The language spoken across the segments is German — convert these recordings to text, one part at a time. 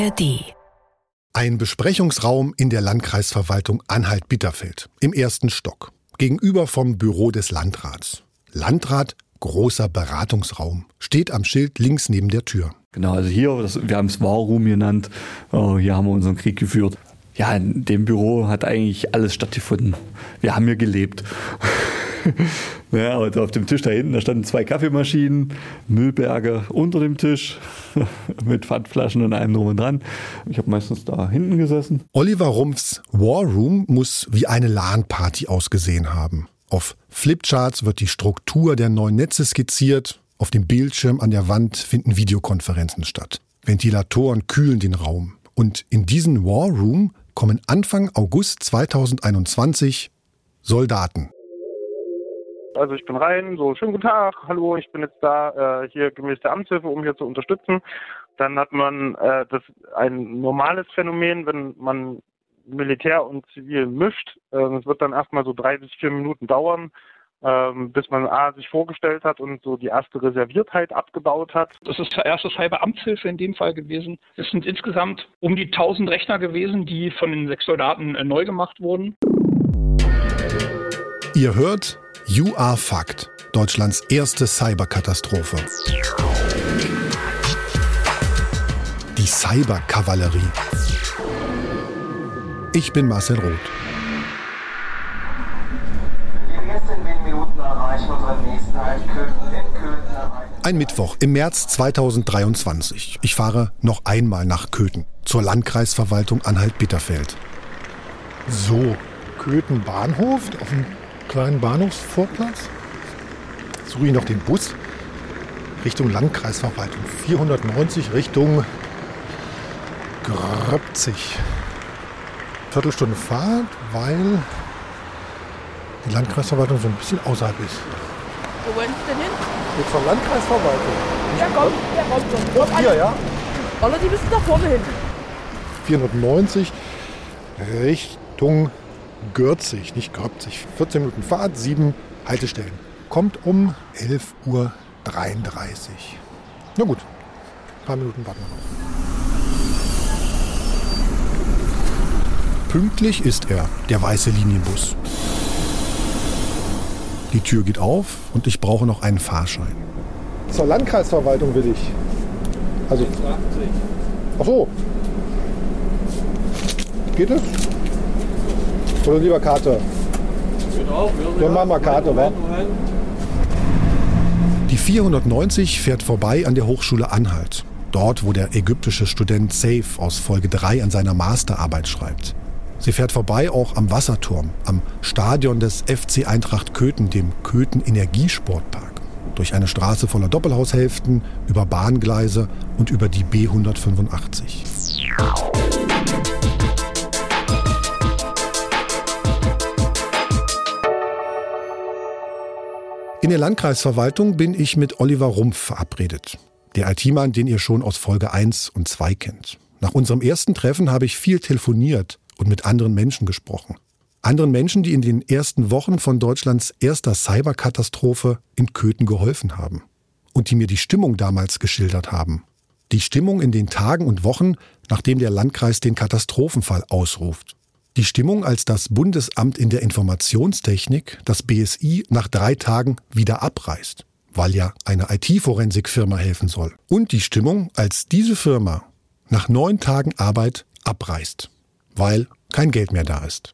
ARD. Ein Besprechungsraum in der Landkreisverwaltung Anhalt-Bitterfeld im ersten Stock, gegenüber vom Büro des Landrats. Landrat, großer Beratungsraum, steht am Schild links neben der Tür. Genau, also hier, das, wir haben es War Room genannt, oh, hier haben wir unseren Krieg geführt. Ja, in dem Büro hat eigentlich alles stattgefunden. Wir haben hier gelebt. ja, und auf dem Tisch da hinten, da standen zwei Kaffeemaschinen, Müllberge unter dem Tisch mit Pfandflaschen und allem drum und dran. Ich habe meistens da hinten gesessen. Oliver Rumpfs War Room muss wie eine LAN-Party ausgesehen haben. Auf Flipcharts wird die Struktur der neuen Netze skizziert. Auf dem Bildschirm an der Wand finden Videokonferenzen statt. Ventilatoren kühlen den Raum. Und in diesen War Room kommen Anfang August 2021 Soldaten. Also ich bin rein, so schönen guten Tag, hallo, ich bin jetzt da äh, hier gemäß der Amtshilfe, um hier zu unterstützen. Dann hat man äh, das ein normales Phänomen, wenn man Militär und Zivil mischt. Äh, es wird dann erstmal so drei bis vier Minuten dauern, ähm, bis man A, sich vorgestellt hat und so die erste Reserviertheit abgebaut hat. Das ist erste Cyber-Amtshilfe in dem Fall gewesen. Es sind insgesamt um die 1000 Rechner gewesen, die von den sechs Soldaten äh, neu gemacht wurden. Ihr hört You Are Fact, Deutschlands erste Cyberkatastrophe. Die Cyberkavallerie. Ich bin Marcel Roth. Ein Mittwoch im März 2023. Ich fahre noch einmal nach Köthen zur Landkreisverwaltung Anhalt-Bitterfeld. So, Köthen Bahnhof auf dem kleinen Bahnhofsvorplatz. Suche ich noch den Bus Richtung Landkreisverwaltung. 490 Richtung Gröpzig. Viertelstunde Fahrt, weil die Landkreisverwaltung so ein bisschen außerhalb ist. Wo wollen Sie denn hin? Jetzt zur Landkreisverwaltung. Ja, komm, der kommt schon. Hier, ja? Oder die müssen da vorne hin. 490 Richtung Gürzig, nicht Gröpzig. 14 Minuten Fahrt, sieben Haltestellen. Kommt um 11.33 Uhr. Na gut, ein paar Minuten warten wir noch. Pünktlich ist er, der weiße Linienbus. Die Tür geht auf und ich brauche noch einen Fahrschein. Zur Landkreisverwaltung will ich. Also. Ach so. Geht es? Oder lieber Karte? Geht auch. Wir machen mal Karte, wa? Die 490 fährt vorbei an der Hochschule Anhalt. Dort, wo der ägyptische Student Saif aus Folge 3 an seiner Masterarbeit schreibt. Sie fährt vorbei auch am Wasserturm, am Stadion des FC Eintracht Köthen, dem Köthen Energiesportpark. Durch eine Straße voller Doppelhaushälften, über Bahngleise und über die B185. In der Landkreisverwaltung bin ich mit Oliver Rumpf verabredet. Der IT-Mann, den ihr schon aus Folge 1 und 2 kennt. Nach unserem ersten Treffen habe ich viel telefoniert und mit anderen Menschen gesprochen. Anderen Menschen, die in den ersten Wochen von Deutschlands erster Cyberkatastrophe in Köthen geholfen haben. Und die mir die Stimmung damals geschildert haben. Die Stimmung in den Tagen und Wochen, nachdem der Landkreis den Katastrophenfall ausruft. Die Stimmung, als das Bundesamt in der Informationstechnik, das BSI, nach drei Tagen wieder abreißt, weil ja eine IT-Forensikfirma helfen soll. Und die Stimmung, als diese Firma nach neun Tagen Arbeit abreißt, weil kein Geld mehr da ist.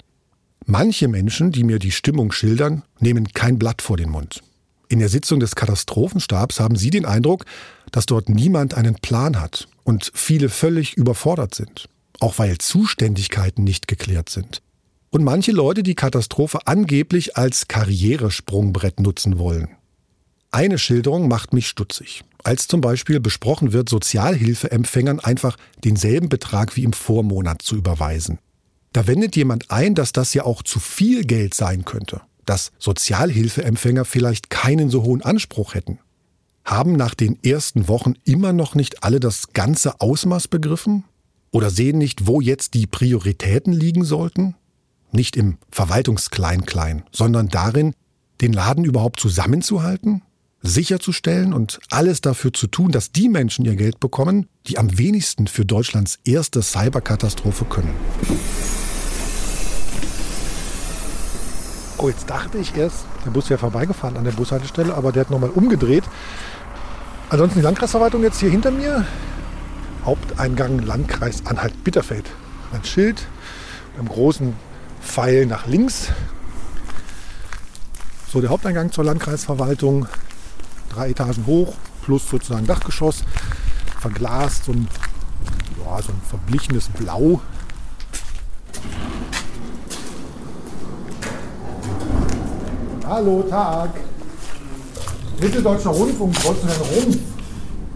Manche Menschen, die mir die Stimmung schildern, nehmen kein Blatt vor den Mund. In der Sitzung des Katastrophenstabs haben sie den Eindruck, dass dort niemand einen Plan hat und viele völlig überfordert sind auch weil Zuständigkeiten nicht geklärt sind. Und manche Leute die Katastrophe angeblich als Karrieresprungbrett nutzen wollen. Eine Schilderung macht mich stutzig. Als zum Beispiel besprochen wird, Sozialhilfeempfängern einfach denselben Betrag wie im Vormonat zu überweisen. Da wendet jemand ein, dass das ja auch zu viel Geld sein könnte, dass Sozialhilfeempfänger vielleicht keinen so hohen Anspruch hätten. Haben nach den ersten Wochen immer noch nicht alle das ganze Ausmaß begriffen? oder sehen nicht, wo jetzt die Prioritäten liegen sollten? Nicht im Verwaltungsklein-Klein, sondern darin, den Laden überhaupt zusammenzuhalten? Sicherzustellen und alles dafür zu tun, dass die Menschen ihr Geld bekommen, die am wenigsten für Deutschlands erste Cyberkatastrophe können. Oh, jetzt dachte ich erst, der Bus wäre vorbeigefahren an der Bushaltestelle, aber der hat nochmal umgedreht. Ansonsten die Landkreisverwaltung jetzt hier hinter mir. Haupteingang Landkreis Anhalt-Bitterfeld. Ein Schild mit einem großen Pfeil nach links. So, der Haupteingang zur Landkreisverwaltung. Drei Etagen hoch, plus sozusagen Dachgeschoss. Verglast, ein, ja, so ein verblichenes Blau. Hallo, Tag. Mitteldeutscher Rundfunk, Kreuzberg Rumpf.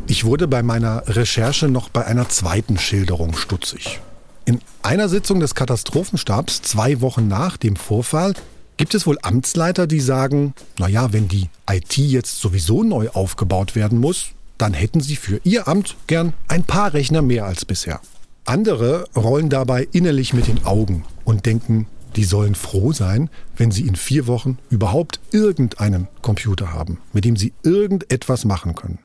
Ich wurde bei meiner Recherche noch bei einer zweiten Schilderung stutzig. In einer Sitzung des Katastrophenstabs, zwei Wochen nach dem Vorfall, gibt es wohl Amtsleiter, die sagen, naja, wenn die IT jetzt sowieso neu aufgebaut werden muss, dann hätten sie für ihr Amt gern ein paar Rechner mehr als bisher. Andere rollen dabei innerlich mit den Augen und denken, die sollen froh sein, wenn sie in vier Wochen überhaupt irgendeinen Computer haben, mit dem sie irgendetwas machen können.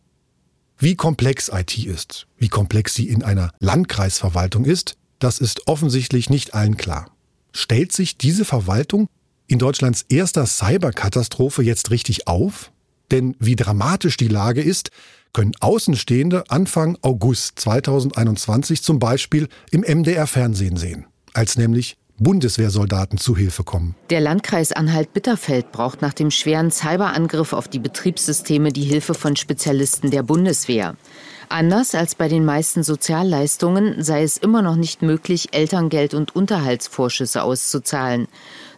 Wie komplex IT ist, wie komplex sie in einer Landkreisverwaltung ist, das ist offensichtlich nicht allen klar. Stellt sich diese Verwaltung in Deutschlands erster Cyberkatastrophe jetzt richtig auf? Denn wie dramatisch die Lage ist, können Außenstehende Anfang August 2021 zum Beispiel im MDR Fernsehen sehen, als nämlich Bundeswehrsoldaten zu Hilfe kommen. Der Landkreis Anhalt-Bitterfeld braucht nach dem schweren Cyberangriff auf die Betriebssysteme die Hilfe von Spezialisten der Bundeswehr. Anders als bei den meisten Sozialleistungen sei es immer noch nicht möglich, Elterngeld und Unterhaltsvorschüsse auszuzahlen,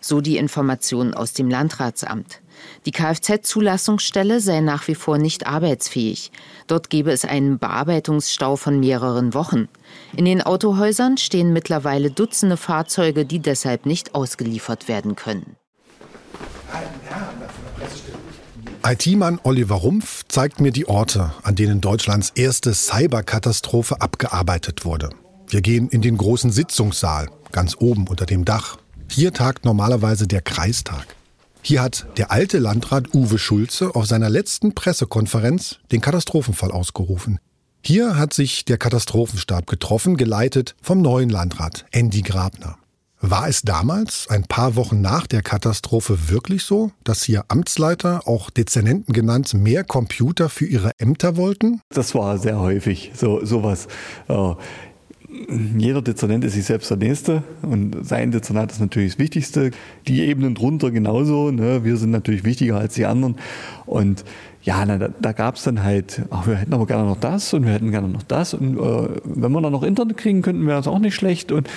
so die Informationen aus dem Landratsamt. Die Kfz-Zulassungsstelle sei nach wie vor nicht arbeitsfähig. Dort gebe es einen Bearbeitungsstau von mehreren Wochen. In den Autohäusern stehen mittlerweile Dutzende Fahrzeuge, die deshalb nicht ausgeliefert werden können. IT-Mann Oliver Rumpf zeigt mir die Orte, an denen Deutschlands erste Cyberkatastrophe abgearbeitet wurde. Wir gehen in den großen Sitzungssaal, ganz oben unter dem Dach. Hier tagt normalerweise der Kreistag. Hier hat der alte Landrat Uwe Schulze auf seiner letzten Pressekonferenz den Katastrophenfall ausgerufen. Hier hat sich der Katastrophenstab getroffen, geleitet vom neuen Landrat Andy Grabner. War es damals, ein paar Wochen nach der Katastrophe, wirklich so, dass hier Amtsleiter, auch Dezernenten genannt, mehr Computer für ihre Ämter wollten? Das war sehr häufig so sowas. Äh, jeder Dezernent ist sich selbst der Nächste und sein Dezernat ist natürlich das Wichtigste. Die Ebenen drunter genauso. Ne? Wir sind natürlich wichtiger als die anderen. Und ja, na, da, da gab es dann halt, ach, wir hätten aber gerne noch das und wir hätten gerne noch das. Und äh, wenn wir dann noch Internet kriegen könnten, wäre es auch nicht schlecht. Und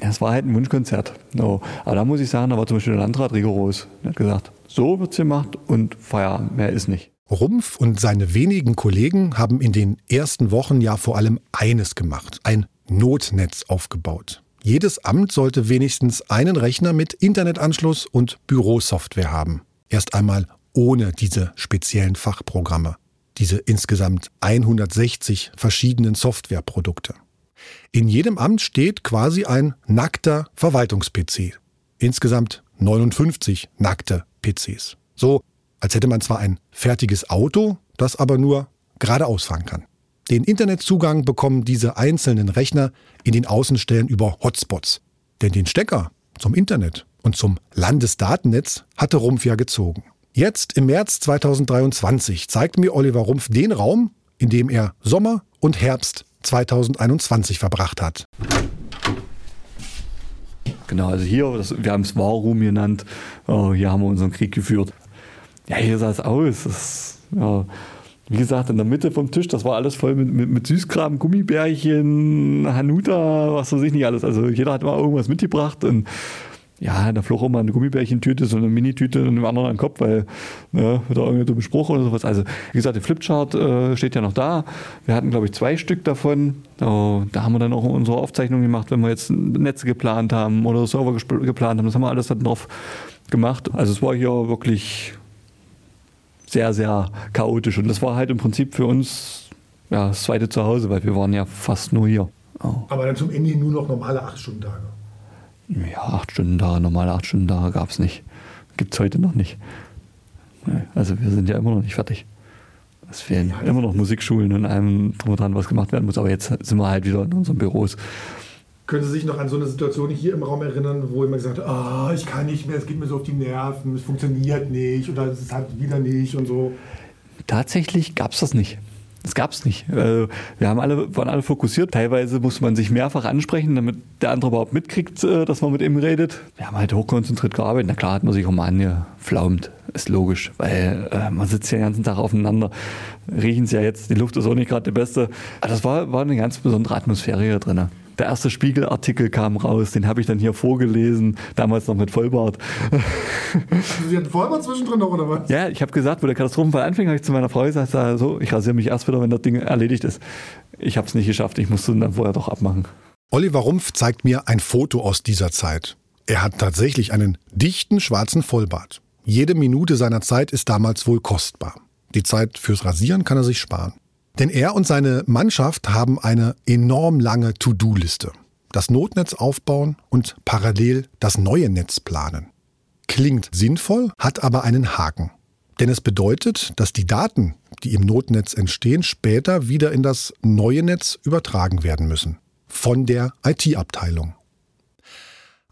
es war halt ein Wunschkonzert. No. Aber da muss ich sagen, da war zum Beispiel der Landrat rigoros. Er hat gesagt, so wird es gemacht und Feierabend, mehr ist nicht. Rumpf und seine wenigen Kollegen haben in den ersten Wochen ja vor allem eines gemacht, ein Notnetz aufgebaut. Jedes Amt sollte wenigstens einen Rechner mit Internetanschluss und Bürosoftware haben. Erst einmal ohne diese speziellen Fachprogramme, diese insgesamt 160 verschiedenen Softwareprodukte. In jedem Amt steht quasi ein nackter Verwaltungs-PC. Insgesamt 59 nackte PCs. So als hätte man zwar ein fertiges Auto, das aber nur geradeaus fahren kann. Den Internetzugang bekommen diese einzelnen Rechner in den Außenstellen über Hotspots. Denn den Stecker zum Internet und zum Landesdatennetz hatte Rumpf ja gezogen. Jetzt im März 2023 zeigt mir Oliver Rumpf den Raum, in dem er Sommer und Herbst 2021 verbracht hat. Genau, also hier, das, wir haben es War Room genannt, uh, hier haben wir unseren Krieg geführt. Ja, hier sah es aus. Das, ja, wie gesagt, in der Mitte vom Tisch, das war alles voll mit, mit, mit Süßkram, Gummibärchen, Hanuta, was weiß ich nicht alles. Also jeder hat mal irgendwas mitgebracht und ja, da flog auch mal eine Gummibärchentüte, so eine Minitüte und einem anderen an den Kopf, weil ne, da irgendein dummer Spruch oder sowas. Also, wie gesagt, der Flipchart äh, steht ja noch da. Wir hatten, glaube ich, zwei Stück davon. Oh, da haben wir dann auch unsere Aufzeichnungen gemacht, wenn wir jetzt Netze geplant haben oder Server geplant haben. Das haben wir alles dann drauf gemacht. Also, es war hier wirklich sehr, sehr chaotisch. Und das war halt im Prinzip für uns ja, das zweite Zuhause, weil wir waren ja fast nur hier. Oh. Aber dann zum Ende nur noch normale 8-Stunden-Tage? Ja, 8 Stunden Tage, normale 8 Stunden Tage gab es nicht. Gibt es heute noch nicht. Also wir sind ja immer noch nicht fertig. Es fehlen ja, immer noch Musikschulen und allem drum und dran, was gemacht werden muss. Aber jetzt sind wir halt wieder in unseren Büros. Können Sie sich noch an so eine Situation hier im Raum erinnern, wo immer gesagt hat, oh, ich kann nicht mehr, es geht mir so auf die Nerven, es funktioniert nicht oder es ist halt wieder nicht und so? Tatsächlich gab es das nicht. Das gab es nicht. Äh, wir haben alle, waren alle fokussiert. Teilweise muss man sich mehrfach ansprechen, damit der andere überhaupt mitkriegt, äh, dass man mit ihm redet. Wir haben halt hochkonzentriert gearbeitet. Na klar hat man sich auch mal angeflaumt. Ist logisch, weil äh, man sitzt ja den ganzen Tag aufeinander. Riechen sie ja jetzt, die Luft ist auch nicht gerade die beste. Aber das war, war eine ganz besondere Atmosphäre hier drin. Der erste Spiegelartikel kam raus, den habe ich dann hier vorgelesen, damals noch mit Vollbart. Sie hatten Vollbart zwischendrin noch, oder was? Ja, ich habe gesagt, wo der Katastrophenfall anfing, habe ich zu meiner Frau gesagt, so, ich rasiere mich erst wieder, wenn das Ding erledigt ist. Ich habe es nicht geschafft, ich musste dann vorher doch abmachen. Oliver Rumpf zeigt mir ein Foto aus dieser Zeit. Er hat tatsächlich einen dichten schwarzen Vollbart. Jede Minute seiner Zeit ist damals wohl kostbar. Die Zeit fürs Rasieren kann er sich sparen. Denn er und seine Mannschaft haben eine enorm lange To-Do-Liste. Das Notnetz aufbauen und parallel das neue Netz planen. Klingt sinnvoll, hat aber einen Haken. Denn es bedeutet, dass die Daten, die im Notnetz entstehen, später wieder in das neue Netz übertragen werden müssen. Von der IT-Abteilung.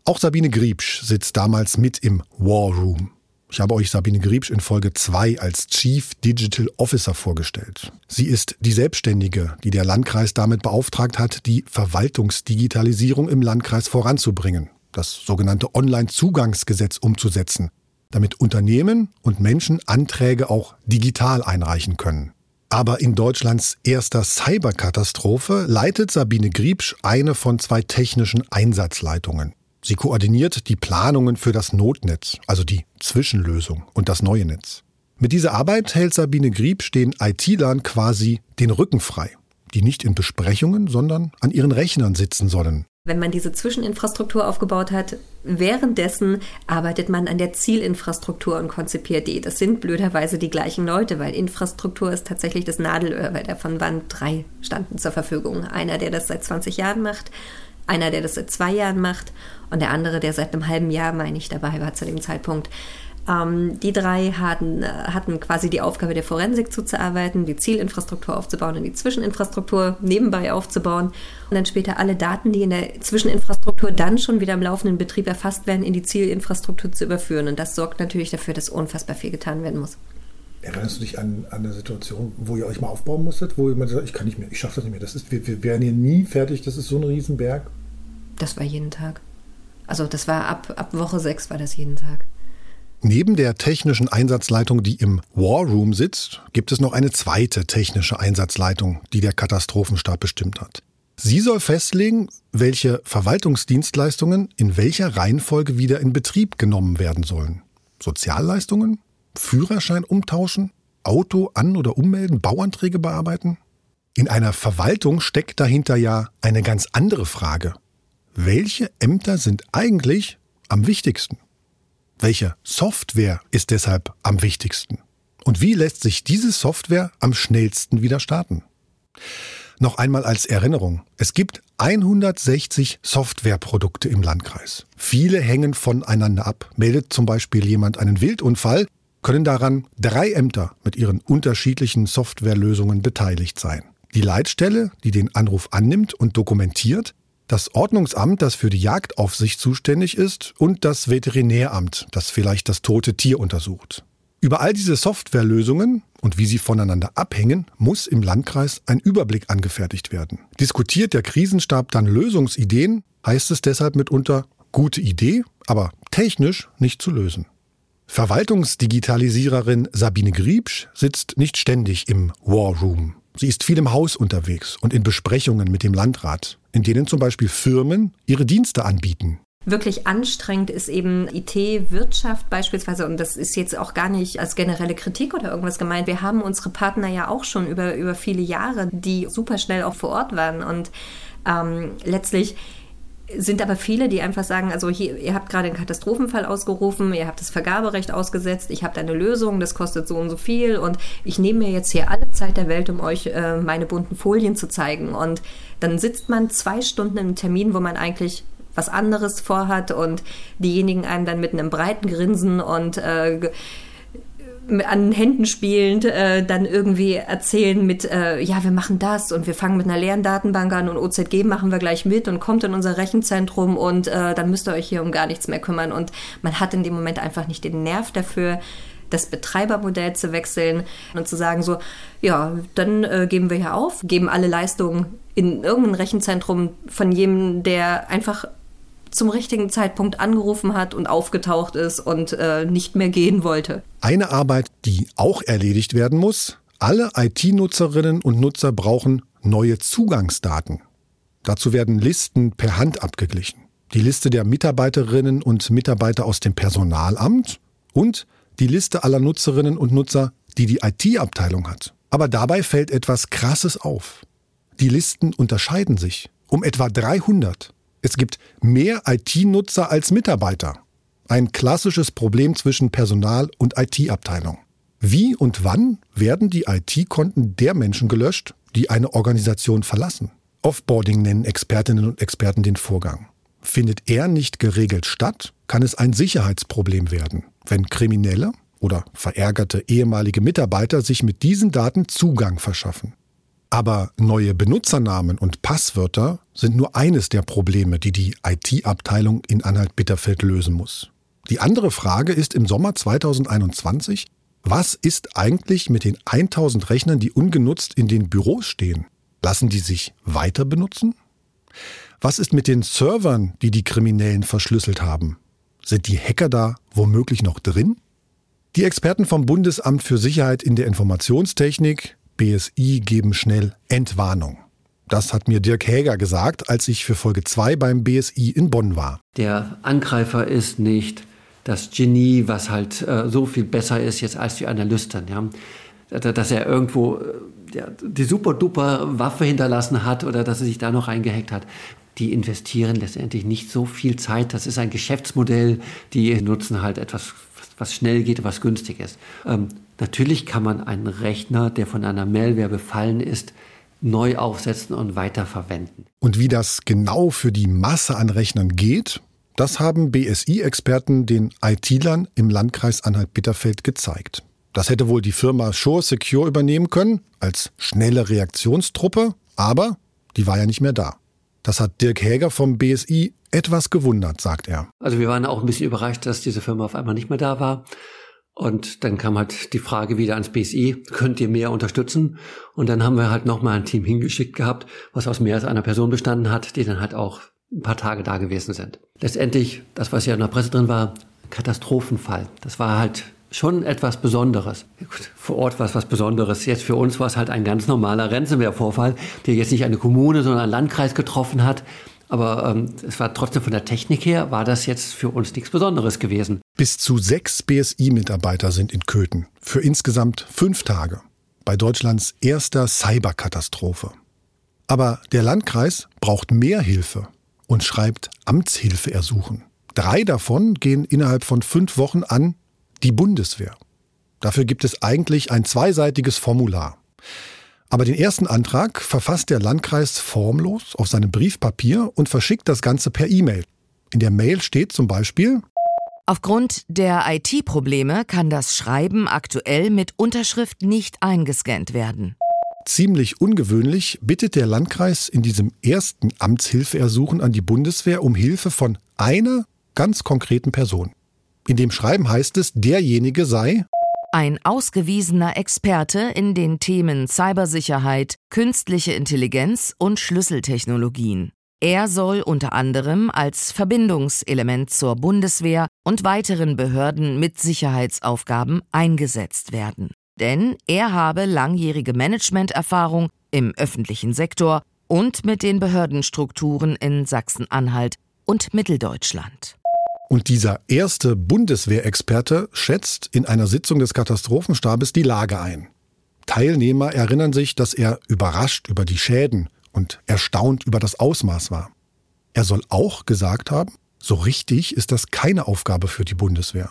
Auch Sabine Griebsch sitzt damals mit im War Room. Ich habe euch Sabine Griebsch in Folge 2 als Chief Digital Officer vorgestellt. Sie ist die Selbstständige, die der Landkreis damit beauftragt hat, die Verwaltungsdigitalisierung im Landkreis voranzubringen, das sogenannte Online-Zugangsgesetz umzusetzen, damit Unternehmen und Menschen Anträge auch digital einreichen können. Aber in Deutschlands erster Cyberkatastrophe leitet Sabine Griebsch eine von zwei technischen Einsatzleitungen. Sie koordiniert die Planungen für das Notnetz, also die Zwischenlösung und das neue Netz. Mit dieser Arbeit hält Sabine Grieb den IT-Lern quasi den Rücken frei, die nicht in Besprechungen, sondern an ihren Rechnern sitzen sollen. Wenn man diese Zwischeninfrastruktur aufgebaut hat, währenddessen arbeitet man an der Zielinfrastruktur und konzipiert die. Das sind blöderweise die gleichen Leute, weil Infrastruktur ist tatsächlich das Nadelöhr, weil davon waren drei standen zur Verfügung. Einer, der das seit 20 Jahren macht, einer, der das seit zwei Jahren macht und der andere, der seit einem halben Jahr, meine ich, dabei war zu dem Zeitpunkt. Ähm, die drei hatten, äh, hatten quasi die Aufgabe der Forensik zuzuarbeiten, die Zielinfrastruktur aufzubauen und die Zwischeninfrastruktur nebenbei aufzubauen und dann später alle Daten, die in der Zwischeninfrastruktur dann schon wieder im laufenden Betrieb erfasst werden, in die Zielinfrastruktur zu überführen. Und das sorgt natürlich dafür, dass unfassbar viel getan werden muss. Erinnerst du dich an, an eine Situation, wo ihr euch mal aufbauen musstet, wo jemand sagt, ich kann nicht mehr, ich schaffe das nicht mehr, das ist, wir, wir wären hier nie fertig, das ist so ein Riesenberg? Das war jeden Tag. Also das war ab, ab Woche sechs war das jeden Tag. Neben der technischen Einsatzleitung, die im War Room sitzt, gibt es noch eine zweite technische Einsatzleitung, die der Katastrophenstab bestimmt hat. Sie soll festlegen, welche Verwaltungsdienstleistungen in welcher Reihenfolge wieder in Betrieb genommen werden sollen. Sozialleistungen, Führerschein umtauschen, Auto an- oder ummelden, Bauanträge bearbeiten? In einer Verwaltung steckt dahinter ja eine ganz andere Frage. Welche Ämter sind eigentlich am wichtigsten? Welche Software ist deshalb am wichtigsten? Und wie lässt sich diese Software am schnellsten wieder starten? Noch einmal als Erinnerung. Es gibt 160 Softwareprodukte im Landkreis. Viele hängen voneinander ab. Meldet zum Beispiel jemand einen Wildunfall, können daran drei Ämter mit ihren unterschiedlichen Softwarelösungen beteiligt sein. Die Leitstelle, die den Anruf annimmt und dokumentiert, das Ordnungsamt, das für die Jagdaufsicht zuständig ist, und das Veterinäramt, das vielleicht das tote Tier untersucht. Über all diese Softwarelösungen und wie sie voneinander abhängen, muss im Landkreis ein Überblick angefertigt werden. Diskutiert der Krisenstab dann Lösungsideen, heißt es deshalb mitunter gute Idee, aber technisch nicht zu lösen. Verwaltungsdigitalisiererin Sabine Griebsch sitzt nicht ständig im War Room. Sie ist viel im Haus unterwegs und in Besprechungen mit dem Landrat, in denen zum Beispiel Firmen ihre Dienste anbieten. Wirklich anstrengend ist eben IT-Wirtschaft beispielsweise, und das ist jetzt auch gar nicht als generelle Kritik oder irgendwas gemeint. Wir haben unsere Partner ja auch schon über, über viele Jahre, die super schnell auch vor Ort waren. Und ähm, letztlich sind aber viele, die einfach sagen, also hier, ihr habt gerade einen Katastrophenfall ausgerufen, ihr habt das Vergaberecht ausgesetzt, ich habe eine Lösung, das kostet so und so viel und ich nehme mir jetzt hier alle Zeit der Welt, um euch äh, meine bunten Folien zu zeigen. Und dann sitzt man zwei Stunden im Termin, wo man eigentlich was anderes vorhat und diejenigen einem dann mit einem breiten Grinsen und äh, an Händen spielend äh, dann irgendwie erzählen mit, äh, ja, wir machen das und wir fangen mit einer leeren Datenbank an und OZG machen wir gleich mit und kommt in unser Rechenzentrum und äh, dann müsst ihr euch hier um gar nichts mehr kümmern. Und man hat in dem Moment einfach nicht den Nerv dafür, das Betreibermodell zu wechseln und zu sagen so, ja, dann äh, geben wir hier auf, geben alle Leistungen in irgendein Rechenzentrum von jemandem, der einfach zum richtigen Zeitpunkt angerufen hat und aufgetaucht ist und äh, nicht mehr gehen wollte. Eine Arbeit, die auch erledigt werden muss. Alle IT-Nutzerinnen und Nutzer brauchen neue Zugangsdaten. Dazu werden Listen per Hand abgeglichen. Die Liste der Mitarbeiterinnen und Mitarbeiter aus dem Personalamt und die Liste aller Nutzerinnen und Nutzer, die die IT-Abteilung hat. Aber dabei fällt etwas Krasses auf. Die Listen unterscheiden sich um etwa 300. Es gibt mehr IT-Nutzer als Mitarbeiter. Ein klassisches Problem zwischen Personal und IT-Abteilung. Wie und wann werden die IT-Konten der Menschen gelöscht, die eine Organisation verlassen? Offboarding nennen Expertinnen und Experten den Vorgang. Findet er nicht geregelt statt, kann es ein Sicherheitsproblem werden, wenn Kriminelle oder verärgerte ehemalige Mitarbeiter sich mit diesen Daten Zugang verschaffen. Aber neue Benutzernamen und Passwörter sind nur eines der Probleme, die die IT-Abteilung in Anhalt-Bitterfeld lösen muss. Die andere Frage ist im Sommer 2021, was ist eigentlich mit den 1000 Rechnern, die ungenutzt in den Büros stehen? Lassen die sich weiter benutzen? Was ist mit den Servern, die die Kriminellen verschlüsselt haben? Sind die Hacker da womöglich noch drin? Die Experten vom Bundesamt für Sicherheit in der Informationstechnik BSI geben schnell Entwarnung. Das hat mir Dirk Häger gesagt, als ich für Folge 2 beim BSI in Bonn war. Der Angreifer ist nicht das Genie, was halt äh, so viel besser ist jetzt als die Analysten. Ja? Dass er irgendwo äh, die super-duper Waffe hinterlassen hat oder dass er sich da noch reingehackt hat. Die investieren letztendlich nicht so viel Zeit. Das ist ein Geschäftsmodell. Die nutzen halt etwas, was schnell geht, was günstig ist. Ähm, natürlich kann man einen Rechner, der von einer Malware befallen ist, neu aufsetzen und weiterverwenden. Und wie das genau für die Masse an Rechnern geht, das haben BSI-Experten den IT-Lern im Landkreis Anhalt-Bitterfeld gezeigt. Das hätte wohl die Firma Shore Secure übernehmen können, als schnelle Reaktionstruppe, aber die war ja nicht mehr da. Das hat Dirk Häger vom BSI etwas gewundert, sagt er. Also wir waren auch ein bisschen überrascht, dass diese Firma auf einmal nicht mehr da war. Und dann kam halt die Frage wieder ans BSI, könnt ihr mehr unterstützen? Und dann haben wir halt nochmal ein Team hingeschickt gehabt, was aus mehr als einer Person bestanden hat, die dann halt auch ein paar Tage da gewesen sind. Letztendlich, das, was ja in der Presse drin war, Katastrophenfall. Das war halt schon etwas Besonderes. Vor Ort war es was Besonderes. Jetzt für uns war es halt ein ganz normaler Ransomware-Vorfall, der jetzt nicht eine Kommune, sondern einen Landkreis getroffen hat. Aber ähm, es war trotzdem von der Technik her, war das jetzt für uns nichts Besonderes gewesen. Bis zu sechs BSI-Mitarbeiter sind in Köthen für insgesamt fünf Tage bei Deutschlands erster Cyberkatastrophe. Aber der Landkreis braucht mehr Hilfe und schreibt Amtshilfe ersuchen. Drei davon gehen innerhalb von fünf Wochen an die Bundeswehr. Dafür gibt es eigentlich ein zweiseitiges Formular. Aber den ersten Antrag verfasst der Landkreis formlos auf seinem Briefpapier und verschickt das Ganze per E-Mail. In der Mail steht zum Beispiel Aufgrund der IT-Probleme kann das Schreiben aktuell mit Unterschrift nicht eingescannt werden. Ziemlich ungewöhnlich bittet der Landkreis in diesem ersten Amtshilfeersuchen an die Bundeswehr um Hilfe von einer ganz konkreten Person. In dem Schreiben heißt es, derjenige sei ein ausgewiesener Experte in den Themen Cybersicherheit, künstliche Intelligenz und Schlüsseltechnologien. Er soll unter anderem als Verbindungselement zur Bundeswehr und weiteren Behörden mit Sicherheitsaufgaben eingesetzt werden. Denn er habe langjährige Managementerfahrung im öffentlichen Sektor und mit den Behördenstrukturen in Sachsen-Anhalt und Mitteldeutschland. Und dieser erste Bundeswehrexperte schätzt in einer Sitzung des Katastrophenstabes die Lage ein. Teilnehmer erinnern sich, dass er überrascht über die Schäden und erstaunt über das Ausmaß war. Er soll auch gesagt haben, so richtig ist das keine Aufgabe für die Bundeswehr.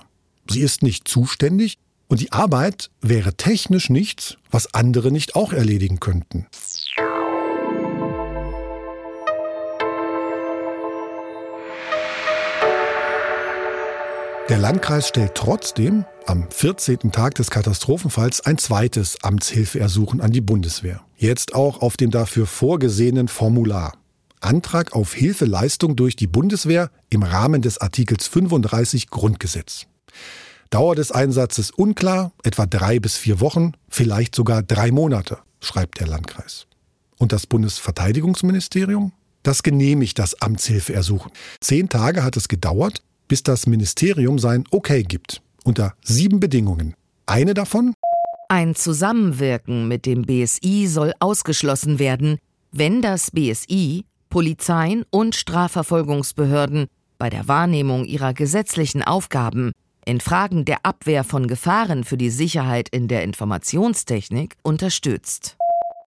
Sie ist nicht zuständig und die Arbeit wäre technisch nichts, was andere nicht auch erledigen könnten. Der Landkreis stellt trotzdem am 14. Tag des Katastrophenfalls ein zweites Amtshilfeersuchen an die Bundeswehr. Jetzt auch auf dem dafür vorgesehenen Formular. Antrag auf Hilfeleistung durch die Bundeswehr im Rahmen des Artikels 35 Grundgesetz. Dauer des Einsatzes unklar, etwa drei bis vier Wochen, vielleicht sogar drei Monate, schreibt der Landkreis. Und das Bundesverteidigungsministerium? Das genehmigt das Amtshilfeersuchen. Zehn Tage hat es gedauert, bis das Ministerium sein Okay gibt. Unter sieben Bedingungen. Eine davon? Ein Zusammenwirken mit dem BSI soll ausgeschlossen werden, wenn das BSI Polizeien und Strafverfolgungsbehörden bei der Wahrnehmung ihrer gesetzlichen Aufgaben in Fragen der Abwehr von Gefahren für die Sicherheit in der Informationstechnik unterstützt.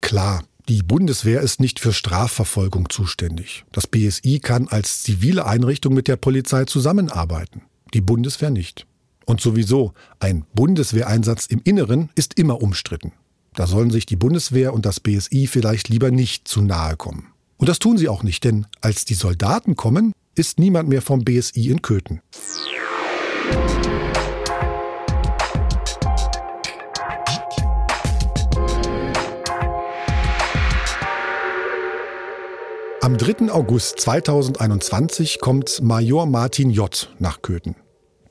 Klar, die Bundeswehr ist nicht für Strafverfolgung zuständig. Das BSI kann als zivile Einrichtung mit der Polizei zusammenarbeiten. Die Bundeswehr nicht. Und sowieso, ein Bundeswehreinsatz im Inneren ist immer umstritten. Da sollen sich die Bundeswehr und das BSI vielleicht lieber nicht zu nahe kommen. Und das tun sie auch nicht, denn als die Soldaten kommen, ist niemand mehr vom BSI in Köthen. Am 3. August 2021 kommt Major Martin J. nach Köthen.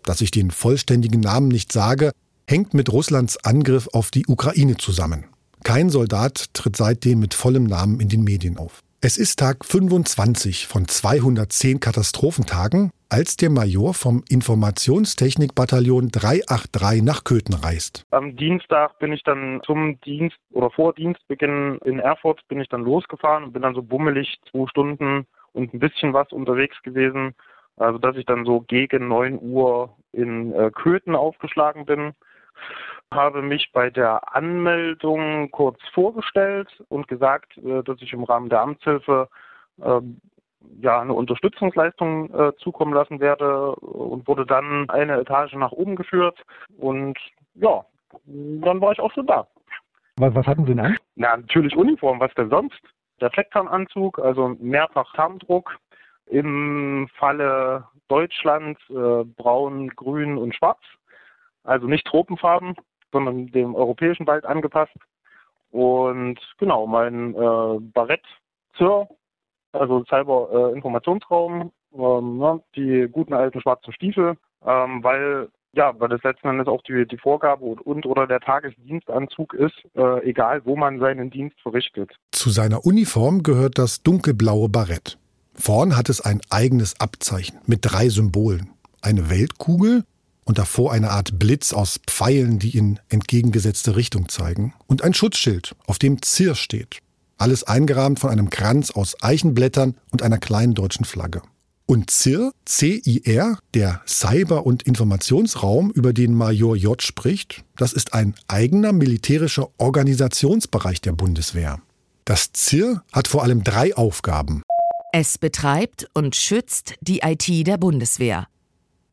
Dass ich den vollständigen Namen nicht sage, hängt mit Russlands Angriff auf die Ukraine zusammen. Kein Soldat tritt seitdem mit vollem Namen in den Medien auf. Es ist Tag 25 von 210 Katastrophentagen, als der Major vom Informationstechnikbataillon 383 nach Köthen reist. Am Dienstag bin ich dann zum Dienst oder vor Dienstbeginn in Erfurt bin ich dann losgefahren und bin dann so bummelig zwei Stunden und ein bisschen was unterwegs gewesen. Also dass ich dann so gegen 9 Uhr in äh, Köthen aufgeschlagen bin habe mich bei der Anmeldung kurz vorgestellt und gesagt, äh, dass ich im Rahmen der Amtshilfe ähm, ja eine Unterstützungsleistung äh, zukommen lassen werde und wurde dann eine Etage nach oben geführt und ja, dann war ich auch schon da. Was, was hatten Sie denn an? Na, natürlich Uniform, was denn sonst? Der Flecktarnanzug, also mehrfach Tarndruck. Im Falle Deutschlands äh, braun, grün und schwarz. Also nicht Tropenfarben, sondern dem europäischen Wald angepasst. Und genau, mein äh, Barett Zir, also Cyber äh, ähm, ne, die guten alten schwarzen Stiefel, ähm, weil ja, weil das letzten Endes auch die, die Vorgabe und, und oder der Tagesdienstanzug ist, äh, egal wo man seinen Dienst verrichtet. Zu seiner Uniform gehört das dunkelblaue Barett. Vorn hat es ein eigenes Abzeichen mit drei Symbolen. Eine Weltkugel, und davor eine Art Blitz aus Pfeilen, die in entgegengesetzte Richtung zeigen, und ein Schutzschild, auf dem Zir steht. Alles eingerahmt von einem Kranz aus Eichenblättern und einer kleinen deutschen Flagge. Und CIR, C-I-R, der Cyber- und Informationsraum, über den Major J spricht, das ist ein eigener militärischer Organisationsbereich der Bundeswehr. Das CIR hat vor allem drei Aufgaben. Es betreibt und schützt die IT der Bundeswehr.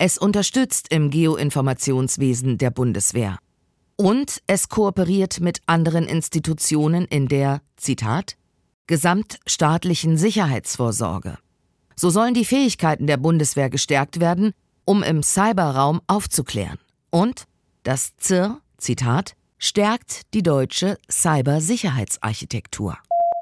Es unterstützt im Geoinformationswesen der Bundeswehr. Und es kooperiert mit anderen Institutionen in der, Zitat, gesamtstaatlichen Sicherheitsvorsorge. So sollen die Fähigkeiten der Bundeswehr gestärkt werden, um im Cyberraum aufzuklären. Und das ZIR, Zitat, stärkt die deutsche Cybersicherheitsarchitektur.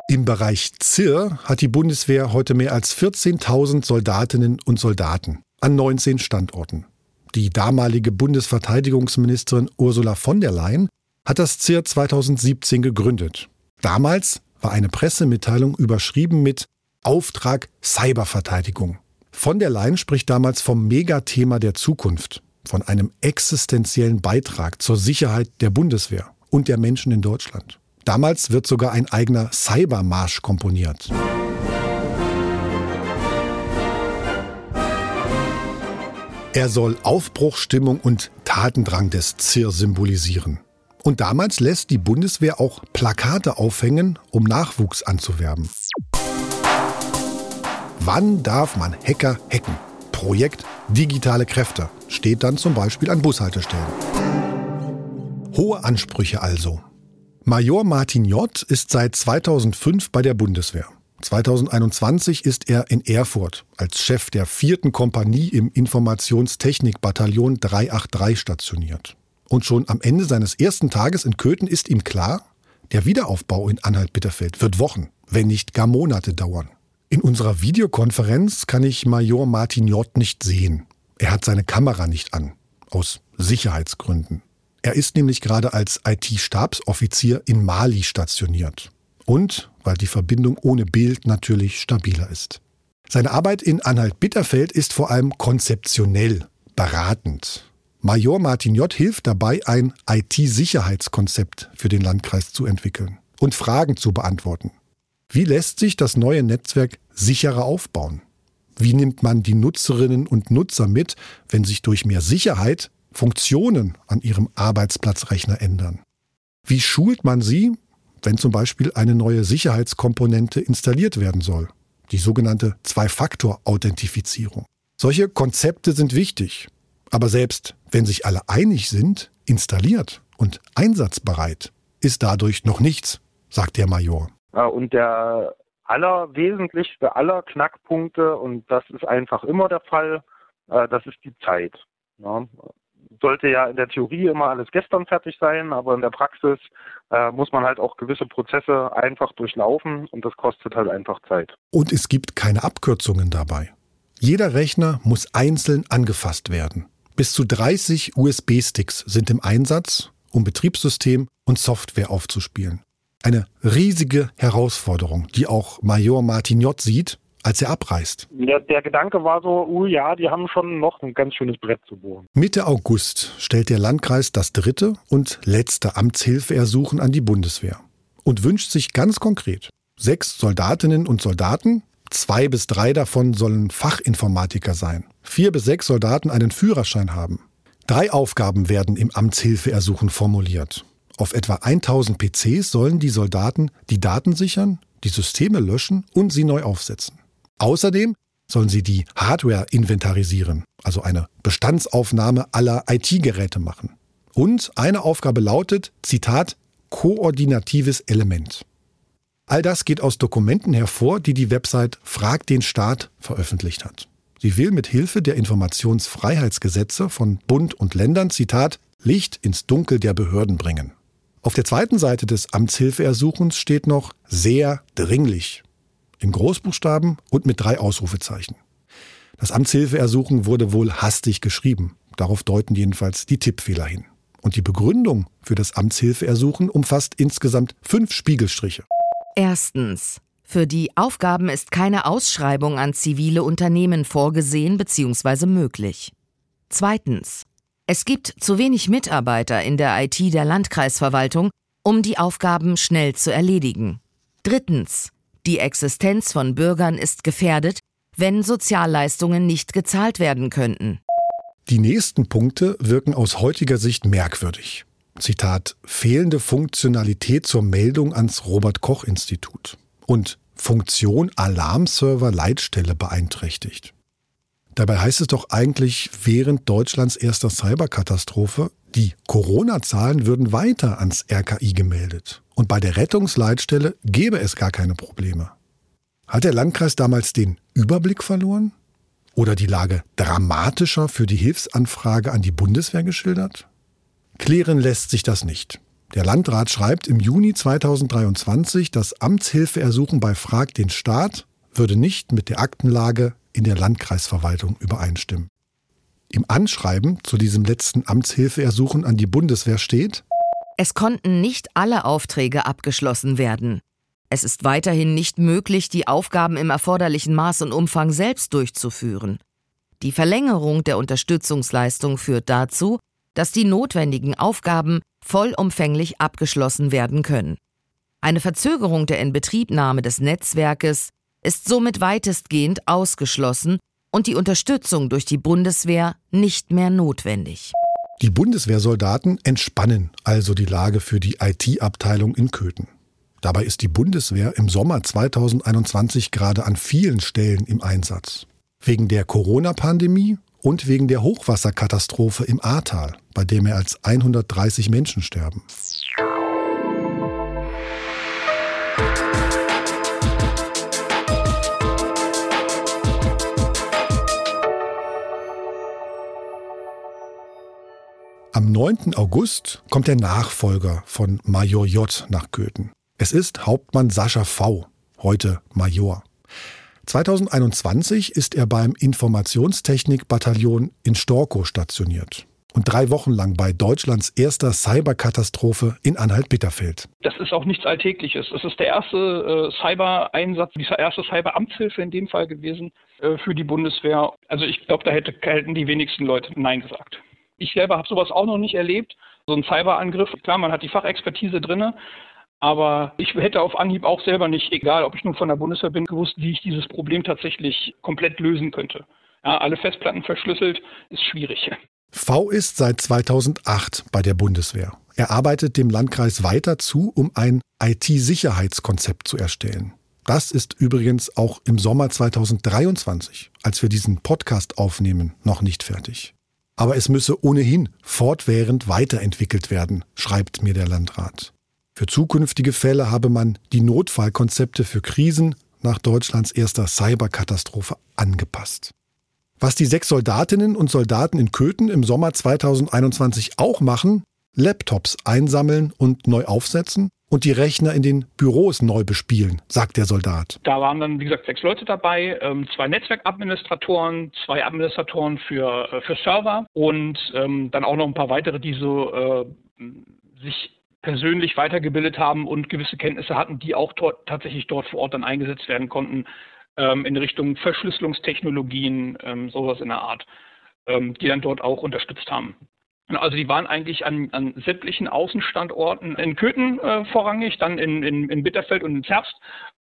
Im Bereich ZIR hat die Bundeswehr heute mehr als 14.000 Soldatinnen und Soldaten an 19 Standorten. Die damalige Bundesverteidigungsministerin Ursula von der Leyen hat das ZIR 2017 gegründet. Damals war eine Pressemitteilung überschrieben mit Auftrag Cyberverteidigung. Von der Leyen spricht damals vom Megathema der Zukunft, von einem existenziellen Beitrag zur Sicherheit der Bundeswehr und der Menschen in Deutschland. Damals wird sogar ein eigener Cybermarsch komponiert. Er soll Aufbruchstimmung und Tatendrang des ZIR symbolisieren. Und damals lässt die Bundeswehr auch Plakate aufhängen, um Nachwuchs anzuwerben. Wann darf man Hacker hacken? Projekt Digitale Kräfte steht dann zum Beispiel an Bushaltestellen. Hohe Ansprüche also. Major Martin J. ist seit 2005 bei der Bundeswehr. 2021 ist er in Erfurt als Chef der vierten Kompanie im Informationstechnikbataillon 383 stationiert. Und schon am Ende seines ersten Tages in Köthen ist ihm klar, der Wiederaufbau in Anhalt-Bitterfeld wird Wochen, wenn nicht gar Monate dauern. In unserer Videokonferenz kann ich Major Martin J. nicht sehen. Er hat seine Kamera nicht an, aus Sicherheitsgründen. Er ist nämlich gerade als IT-Stabsoffizier in Mali stationiert. Und weil die Verbindung ohne Bild natürlich stabiler ist. Seine Arbeit in Anhalt-Bitterfeld ist vor allem konzeptionell, beratend. Major Martin J. hilft dabei, ein IT-Sicherheitskonzept für den Landkreis zu entwickeln und Fragen zu beantworten. Wie lässt sich das neue Netzwerk sicherer aufbauen? Wie nimmt man die Nutzerinnen und Nutzer mit, wenn sich durch mehr Sicherheit Funktionen an ihrem Arbeitsplatzrechner ändern? Wie schult man sie, wenn zum Beispiel eine neue Sicherheitskomponente installiert werden soll? Die sogenannte Zwei-Faktor-Authentifizierung. Solche Konzepte sind wichtig. Aber selbst wenn sich alle einig sind, installiert und einsatzbereit, ist dadurch noch nichts, sagt der Major. Und der allerwesentlichste aller Knackpunkte, und das ist einfach immer der Fall, äh, das ist die Zeit. Sollte ja in der Theorie immer alles gestern fertig sein, aber in der Praxis äh, muss man halt auch gewisse Prozesse einfach durchlaufen und das kostet halt einfach Zeit. Und es gibt keine Abkürzungen dabei. Jeder Rechner muss einzeln angefasst werden. Bis zu 30 USB-Sticks sind im Einsatz, um Betriebssystem und Software aufzuspielen. Eine riesige Herausforderung, die auch Major Martin J. sieht, als er abreist. Der, der Gedanke war so, uh, ja, die haben schon noch ein ganz schönes Brett zu bohren. Mitte August stellt der Landkreis das dritte und letzte Amtshilfeersuchen an die Bundeswehr und wünscht sich ganz konkret sechs Soldatinnen und Soldaten, zwei bis drei davon sollen Fachinformatiker sein, vier bis sechs Soldaten einen Führerschein haben. Drei Aufgaben werden im Amtshilfeersuchen formuliert. Auf etwa 1000 PCs sollen die Soldaten die Daten sichern, die Systeme löschen und sie neu aufsetzen. Außerdem sollen sie die Hardware inventarisieren, also eine Bestandsaufnahme aller IT-Geräte machen. Und eine Aufgabe lautet, Zitat, koordinatives Element. All das geht aus Dokumenten hervor, die die Website Frag den Staat veröffentlicht hat. Sie will mit Hilfe der Informationsfreiheitsgesetze von Bund und Ländern, Zitat, Licht ins Dunkel der Behörden bringen. Auf der zweiten Seite des Amtshilfeersuchens steht noch sehr dringlich in Großbuchstaben und mit drei Ausrufezeichen. Das Amtshilfeersuchen wurde wohl hastig geschrieben. Darauf deuten jedenfalls die Tippfehler hin. Und die Begründung für das Amtshilfeersuchen umfasst insgesamt fünf Spiegelstriche. Erstens. Für die Aufgaben ist keine Ausschreibung an zivile Unternehmen vorgesehen bzw. möglich. Zweitens. Es gibt zu wenig Mitarbeiter in der IT der Landkreisverwaltung, um die Aufgaben schnell zu erledigen. Drittens. Die Existenz von Bürgern ist gefährdet, wenn Sozialleistungen nicht gezahlt werden könnten. Die nächsten Punkte wirken aus heutiger Sicht merkwürdig. Zitat, fehlende Funktionalität zur Meldung ans Robert Koch Institut und Funktion Alarmserver Leitstelle beeinträchtigt. Dabei heißt es doch eigentlich während Deutschlands erster Cyberkatastrophe, die Corona-Zahlen würden weiter ans RKI gemeldet. Und bei der Rettungsleitstelle gäbe es gar keine Probleme. Hat der Landkreis damals den Überblick verloren? Oder die Lage dramatischer für die Hilfsanfrage an die Bundeswehr geschildert? Klären lässt sich das nicht. Der Landrat schreibt im Juni 2023, das Amtshilfeersuchen bei Frag den Staat würde nicht mit der Aktenlage in der Landkreisverwaltung übereinstimmen. Im Anschreiben zu diesem letzten Amtshilfeersuchen an die Bundeswehr steht, es konnten nicht alle Aufträge abgeschlossen werden. Es ist weiterhin nicht möglich, die Aufgaben im erforderlichen Maß und Umfang selbst durchzuführen. Die Verlängerung der Unterstützungsleistung führt dazu, dass die notwendigen Aufgaben vollumfänglich abgeschlossen werden können. Eine Verzögerung der Inbetriebnahme des Netzwerkes ist somit weitestgehend ausgeschlossen und die Unterstützung durch die Bundeswehr nicht mehr notwendig. Die Bundeswehrsoldaten entspannen also die Lage für die IT-Abteilung in Köthen. Dabei ist die Bundeswehr im Sommer 2021 gerade an vielen Stellen im Einsatz. Wegen der Corona-Pandemie und wegen der Hochwasserkatastrophe im Ahrtal, bei der mehr als 130 Menschen sterben. Am 9. August kommt der Nachfolger von Major J nach Köthen. Es ist Hauptmann Sascha V, heute Major. 2021 ist er beim Informationstechnikbataillon in Storkow stationiert und drei Wochen lang bei Deutschlands erster Cyberkatastrophe in Anhalt-Bitterfeld. Das ist auch nichts Alltägliches. Es ist der erste äh, Cyber-Einsatz, die erste Cyber-Amtshilfe in dem Fall gewesen äh, für die Bundeswehr. Also ich glaube, da hätte, hätten die wenigsten Leute Nein gesagt. Ich selber habe sowas auch noch nicht erlebt. So ein Cyberangriff, klar, man hat die Fachexpertise drinne, aber ich hätte auf Anhieb auch selber nicht, egal ob ich nun von der Bundeswehr bin, gewusst, wie ich dieses Problem tatsächlich komplett lösen könnte. Ja, alle Festplatten verschlüsselt ist schwierig. V ist seit 2008 bei der Bundeswehr. Er arbeitet dem Landkreis weiter zu, um ein IT-Sicherheitskonzept zu erstellen. Das ist übrigens auch im Sommer 2023, als wir diesen Podcast aufnehmen, noch nicht fertig. Aber es müsse ohnehin fortwährend weiterentwickelt werden, schreibt mir der Landrat. Für zukünftige Fälle habe man die Notfallkonzepte für Krisen nach Deutschlands erster Cyberkatastrophe angepasst. Was die sechs Soldatinnen und Soldaten in Köthen im Sommer 2021 auch machen, Laptops einsammeln und neu aufsetzen und die Rechner in den Büros neu bespielen, sagt der Soldat. Da waren dann, wie gesagt, sechs Leute dabei, ähm, zwei Netzwerkadministratoren, zwei Administratoren für, äh, für Server und ähm, dann auch noch ein paar weitere, die so äh, sich persönlich weitergebildet haben und gewisse Kenntnisse hatten, die auch dort, tatsächlich dort vor Ort dann eingesetzt werden konnten, ähm, in Richtung Verschlüsselungstechnologien, ähm, sowas in der Art, ähm, die dann dort auch unterstützt haben. Also die waren eigentlich an, an sämtlichen Außenstandorten in Köthen äh, vorrangig, dann in, in, in Bitterfeld und in Zerbst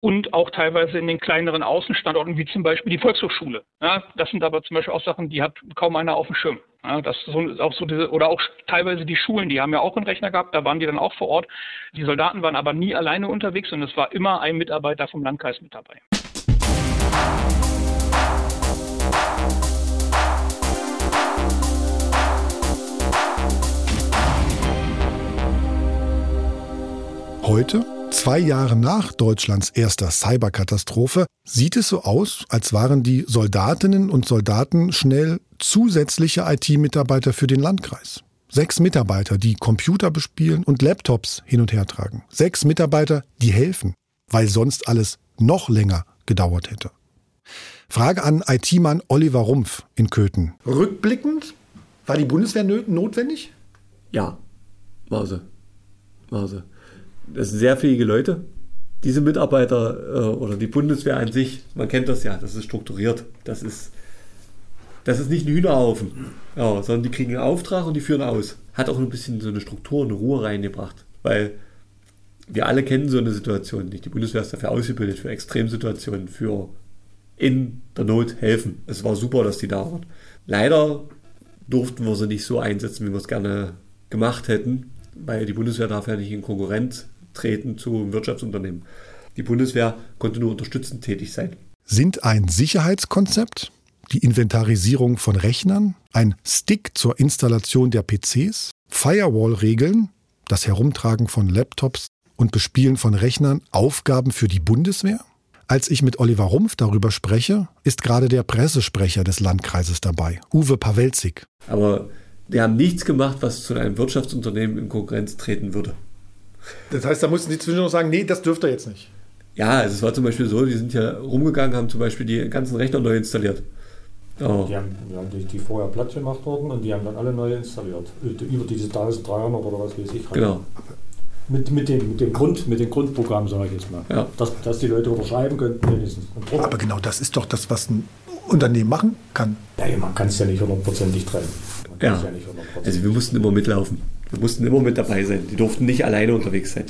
und auch teilweise in den kleineren Außenstandorten, wie zum Beispiel die Volkshochschule. Ja, das sind aber zum Beispiel auch Sachen, die hat kaum einer auf dem Schirm. Ja, das ist auch so diese, oder auch teilweise die Schulen, die haben ja auch einen Rechner gehabt, da waren die dann auch vor Ort. Die Soldaten waren aber nie alleine unterwegs und es war immer ein Mitarbeiter vom Landkreis mit dabei. Heute, zwei Jahre nach Deutschlands erster Cyberkatastrophe, sieht es so aus, als waren die Soldatinnen und Soldaten schnell zusätzliche IT-Mitarbeiter für den Landkreis. Sechs Mitarbeiter, die Computer bespielen und Laptops hin und her tragen. Sechs Mitarbeiter, die helfen, weil sonst alles noch länger gedauert hätte. Frage an IT-Mann Oliver Rumpf in Köthen. Rückblickend, war die Bundeswehr notwendig? Ja, war sie. War sie das sind sehr fähige Leute. Diese Mitarbeiter äh, oder die Bundeswehr an sich, man kennt das ja, das ist strukturiert. Das ist, das ist nicht ein Hühnerhaufen, ja, sondern die kriegen einen Auftrag und die führen aus. Hat auch ein bisschen so eine Struktur, eine Ruhe reingebracht. Weil wir alle kennen so eine Situation nicht. Die Bundeswehr ist dafür ausgebildet, für Extremsituationen, für in der Not helfen. Es war super, dass die da waren. Leider durften wir sie nicht so einsetzen, wie wir es gerne gemacht hätten, weil die Bundeswehr darf ja nicht in Konkurrenz treten zu Wirtschaftsunternehmen. Die Bundeswehr konnte nur unterstützend tätig sein. Sind ein Sicherheitskonzept, die Inventarisierung von Rechnern, ein Stick zur Installation der PCs, Firewall-Regeln, das Herumtragen von Laptops und Bespielen von Rechnern Aufgaben für die Bundeswehr? Als ich mit Oliver Rumpf darüber spreche, ist gerade der Pressesprecher des Landkreises dabei, Uwe Pawelzig. Aber wir haben nichts gemacht, was zu einem Wirtschaftsunternehmen in Konkurrenz treten würde. Das heißt, da mussten Sie zwischendurch sagen, nee, das dürft ihr jetzt nicht. Ja, also es war zum Beispiel so, wir sind ja rumgegangen, haben zum Beispiel die ganzen Rechner neu installiert. Oh. Die haben, die, haben die, die, vorher platt gemacht worden und die haben dann alle neu installiert. Über diese 1300 oder was weiß ich. Halt. Genau. Mit, mit, dem, mit, dem Grund, mit dem Grundprogramm, sage ich jetzt mal. Ja. Dass, dass die Leute unterschreiben könnten wenigstens. Aber genau das ist doch das, was ein Unternehmen machen kann. Ja, man kann es ja nicht hundertprozentig trennen. Ja. ja also wir mussten immer mitlaufen. Wir mussten immer mit dabei sein. Die durften nicht alleine unterwegs sein.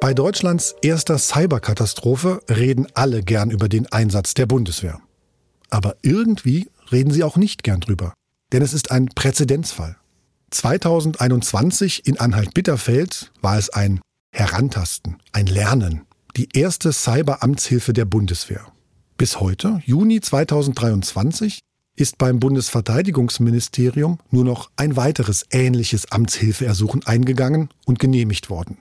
Bei Deutschlands erster Cyberkatastrophe reden alle gern über den Einsatz der Bundeswehr. Aber irgendwie reden sie auch nicht gern drüber. Denn es ist ein Präzedenzfall. 2021 in Anhalt-Bitterfeld war es ein Herantasten, ein Lernen, die erste Cyberamtshilfe der Bundeswehr. Bis heute, Juni 2023, ist beim Bundesverteidigungsministerium nur noch ein weiteres ähnliches Amtshilfeersuchen eingegangen und genehmigt worden.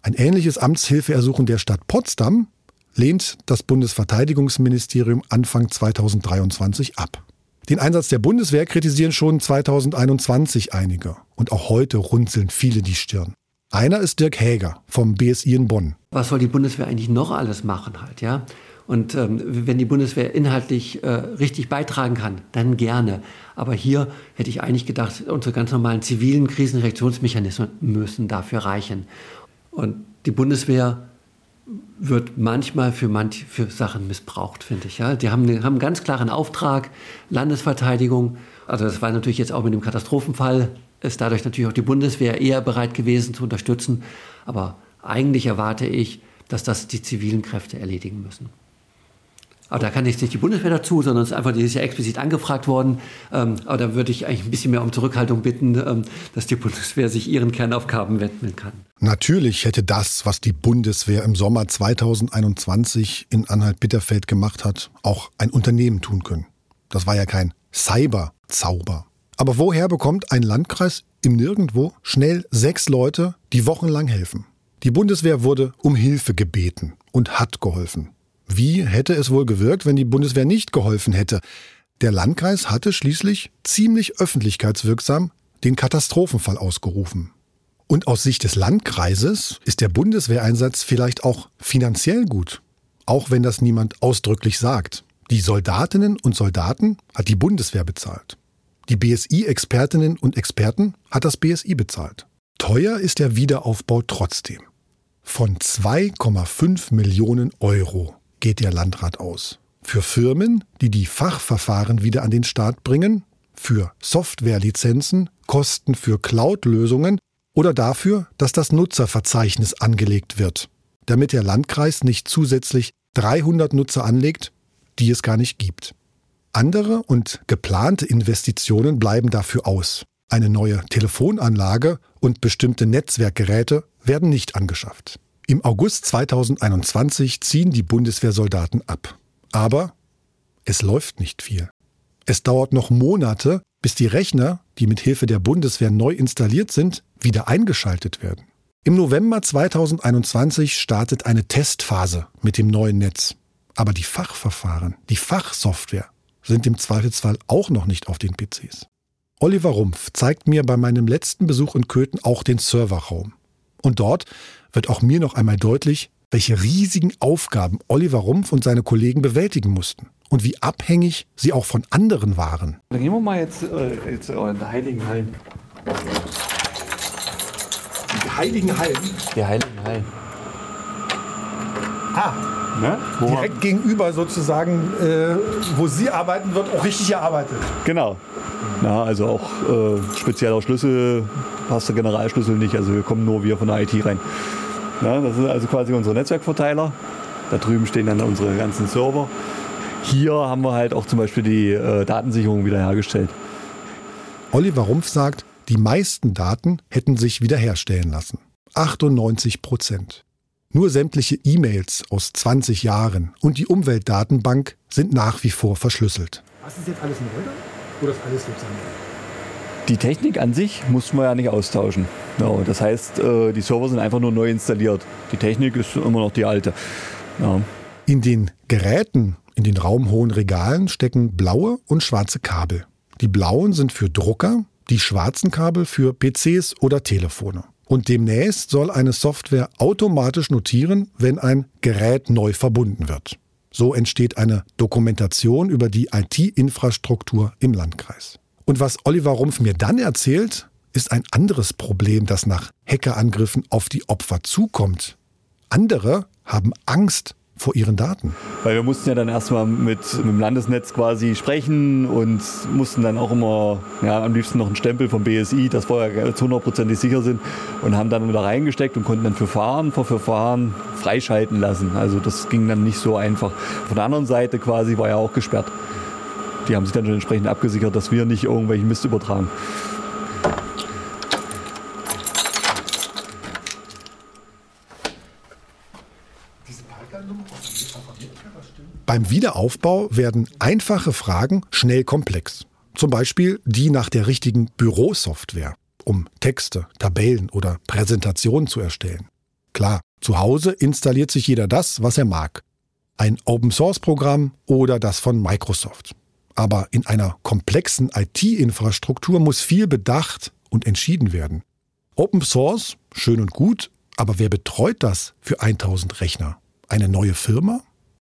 Ein ähnliches Amtshilfeersuchen der Stadt Potsdam lehnt das Bundesverteidigungsministerium Anfang 2023 ab. Den Einsatz der Bundeswehr kritisieren schon 2021 einige. Und auch heute runzeln viele die Stirn. Einer ist Dirk Häger vom BSI in Bonn. Was soll die Bundeswehr eigentlich noch alles machen halt, ja? Und ähm, wenn die Bundeswehr inhaltlich äh, richtig beitragen kann, dann gerne. Aber hier hätte ich eigentlich gedacht, unsere ganz normalen zivilen Krisenreaktionsmechanismen müssen dafür reichen. Und die Bundeswehr wird manchmal für, manch, für Sachen missbraucht, finde ich. Ja. Die haben, haben einen ganz klaren Auftrag, Landesverteidigung. Also das war natürlich jetzt auch mit dem Katastrophenfall, ist dadurch natürlich auch die Bundeswehr eher bereit gewesen zu unterstützen. Aber eigentlich erwarte ich, dass das die zivilen Kräfte erledigen müssen. Aber da kann jetzt nicht die Bundeswehr dazu, sondern es ist einfach, die ist ja explizit angefragt worden. Ähm, aber da würde ich eigentlich ein bisschen mehr um Zurückhaltung bitten, ähm, dass die Bundeswehr sich ihren Kernaufgaben widmen kann. Natürlich hätte das, was die Bundeswehr im Sommer 2021 in Anhalt-Bitterfeld gemacht hat, auch ein Unternehmen tun können. Das war ja kein Cyber-Zauber. Aber woher bekommt ein Landkreis im Nirgendwo schnell sechs Leute, die wochenlang helfen? Die Bundeswehr wurde um Hilfe gebeten und hat geholfen. Wie hätte es wohl gewirkt, wenn die Bundeswehr nicht geholfen hätte? Der Landkreis hatte schließlich ziemlich öffentlichkeitswirksam den Katastrophenfall ausgerufen. Und aus Sicht des Landkreises ist der Bundeswehreinsatz vielleicht auch finanziell gut, auch wenn das niemand ausdrücklich sagt. Die Soldatinnen und Soldaten hat die Bundeswehr bezahlt. Die BSI-Expertinnen und Experten hat das BSI bezahlt. Teuer ist der Wiederaufbau trotzdem. Von 2,5 Millionen Euro geht der Landrat aus. Für Firmen, die die Fachverfahren wieder an den Start bringen, für Softwarelizenzen, Kosten für Cloud-Lösungen oder dafür, dass das Nutzerverzeichnis angelegt wird, damit der Landkreis nicht zusätzlich 300 Nutzer anlegt, die es gar nicht gibt. Andere und geplante Investitionen bleiben dafür aus. Eine neue Telefonanlage und bestimmte Netzwerkgeräte werden nicht angeschafft. Im August 2021 ziehen die Bundeswehrsoldaten ab. Aber es läuft nicht viel. Es dauert noch Monate, bis die Rechner, die mit Hilfe der Bundeswehr neu installiert sind, wieder eingeschaltet werden. Im November 2021 startet eine Testphase mit dem neuen Netz. Aber die Fachverfahren, die Fachsoftware sind im Zweifelsfall auch noch nicht auf den PCs. Oliver Rumpf zeigt mir bei meinem letzten Besuch in Köthen auch den Serverraum. Und dort wird auch mir noch einmal deutlich, welche riesigen Aufgaben Oliver Rumpf und seine Kollegen bewältigen mussten und wie abhängig sie auch von anderen waren. Dann gehen wir mal jetzt, äh, jetzt in die Heiligen Hallen. Die Heiligen Hallen? Die Heiligen Hallen. Ah, Ne? Wo direkt gegenüber sozusagen, äh, wo Sie arbeiten, wird auch richtig gearbeitet. Genau. Ja, also auch äh, spezieller Schlüssel, hast du Generalschlüssel nicht, also wir kommen nur wir von der IT rein. Ja, das sind also quasi unsere Netzwerkverteiler. Da drüben stehen dann unsere ganzen Server. Hier haben wir halt auch zum Beispiel die äh, Datensicherung wiederhergestellt. Oliver Rumpf sagt, die meisten Daten hätten sich wiederherstellen lassen. 98 Prozent. Nur sämtliche E-Mails aus 20 Jahren und die Umweltdatenbank sind nach wie vor verschlüsselt. Was ist jetzt alles neu da? Oder ist alles sozusagen Die Technik an sich mussten wir ja nicht austauschen. Ja, das heißt, äh, die Server sind einfach nur neu installiert. Die Technik ist immer noch die alte. Ja. In den Geräten, in den raumhohen Regalen stecken blaue und schwarze Kabel. Die blauen sind für Drucker, die schwarzen Kabel für PCs oder Telefone. Und demnächst soll eine Software automatisch notieren, wenn ein Gerät neu verbunden wird. So entsteht eine Dokumentation über die IT-Infrastruktur im Landkreis. Und was Oliver Rumpf mir dann erzählt, ist ein anderes Problem, das nach Hackerangriffen auf die Opfer zukommt. Andere haben Angst vor ihren Daten. Weil wir mussten ja dann erstmal mit, mit dem Landesnetz quasi sprechen und mussten dann auch immer, ja, am liebsten noch einen Stempel vom BSI, dass wir zu hundertprozentig sicher sind und haben dann wieder reingesteckt und konnten dann für Fahren, für Fahren freischalten lassen. Also das ging dann nicht so einfach. Von der anderen Seite quasi war ja auch gesperrt. Die haben sich dann schon entsprechend abgesichert, dass wir nicht irgendwelchen Mist übertragen. Beim Wiederaufbau werden einfache Fragen schnell komplex. Zum Beispiel die nach der richtigen Bürosoftware, um Texte, Tabellen oder Präsentationen zu erstellen. Klar, zu Hause installiert sich jeder das, was er mag. Ein Open-Source-Programm oder das von Microsoft. Aber in einer komplexen IT-Infrastruktur muss viel bedacht und entschieden werden. Open Source, schön und gut, aber wer betreut das für 1000 Rechner? Eine neue Firma?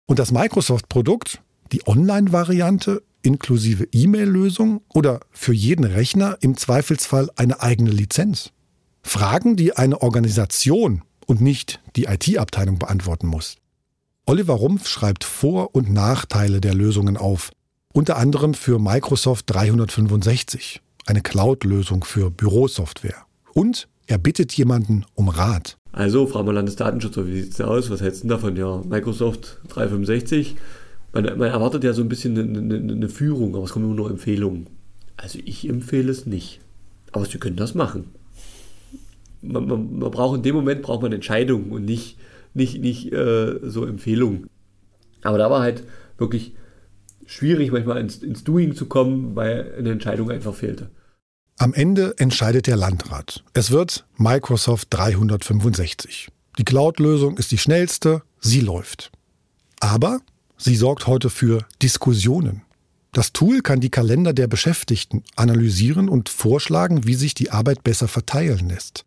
Und das Microsoft-Produkt, die Online-Variante inklusive E-Mail-Lösung oder für jeden Rechner im Zweifelsfall eine eigene Lizenz? Fragen, die eine Organisation und nicht die IT-Abteilung beantworten muss. Oliver Rumpf schreibt Vor- und Nachteile der Lösungen auf, unter anderem für Microsoft 365, eine Cloud-Lösung für Bürosoftware. Und er bittet jemanden um Rat. Also, Frau Landesdatenschützer, wie sieht es aus? Was hältst du davon? Ja, Microsoft 365. Man, man erwartet ja so ein bisschen eine, eine, eine, Führung, aber es kommen immer nur Empfehlungen. Also ich empfehle es nicht. Aber Sie können das machen. Man, man, man braucht in dem Moment braucht man Entscheidungen und nicht, nicht, nicht äh, so Empfehlungen. Aber da war halt wirklich schwierig, manchmal ins, ins Doing zu kommen, weil eine Entscheidung einfach fehlte. Am Ende entscheidet der Landrat. Es wird Microsoft 365. Die Cloud-Lösung ist die schnellste, sie läuft. Aber sie sorgt heute für Diskussionen. Das Tool kann die Kalender der Beschäftigten analysieren und vorschlagen, wie sich die Arbeit besser verteilen lässt.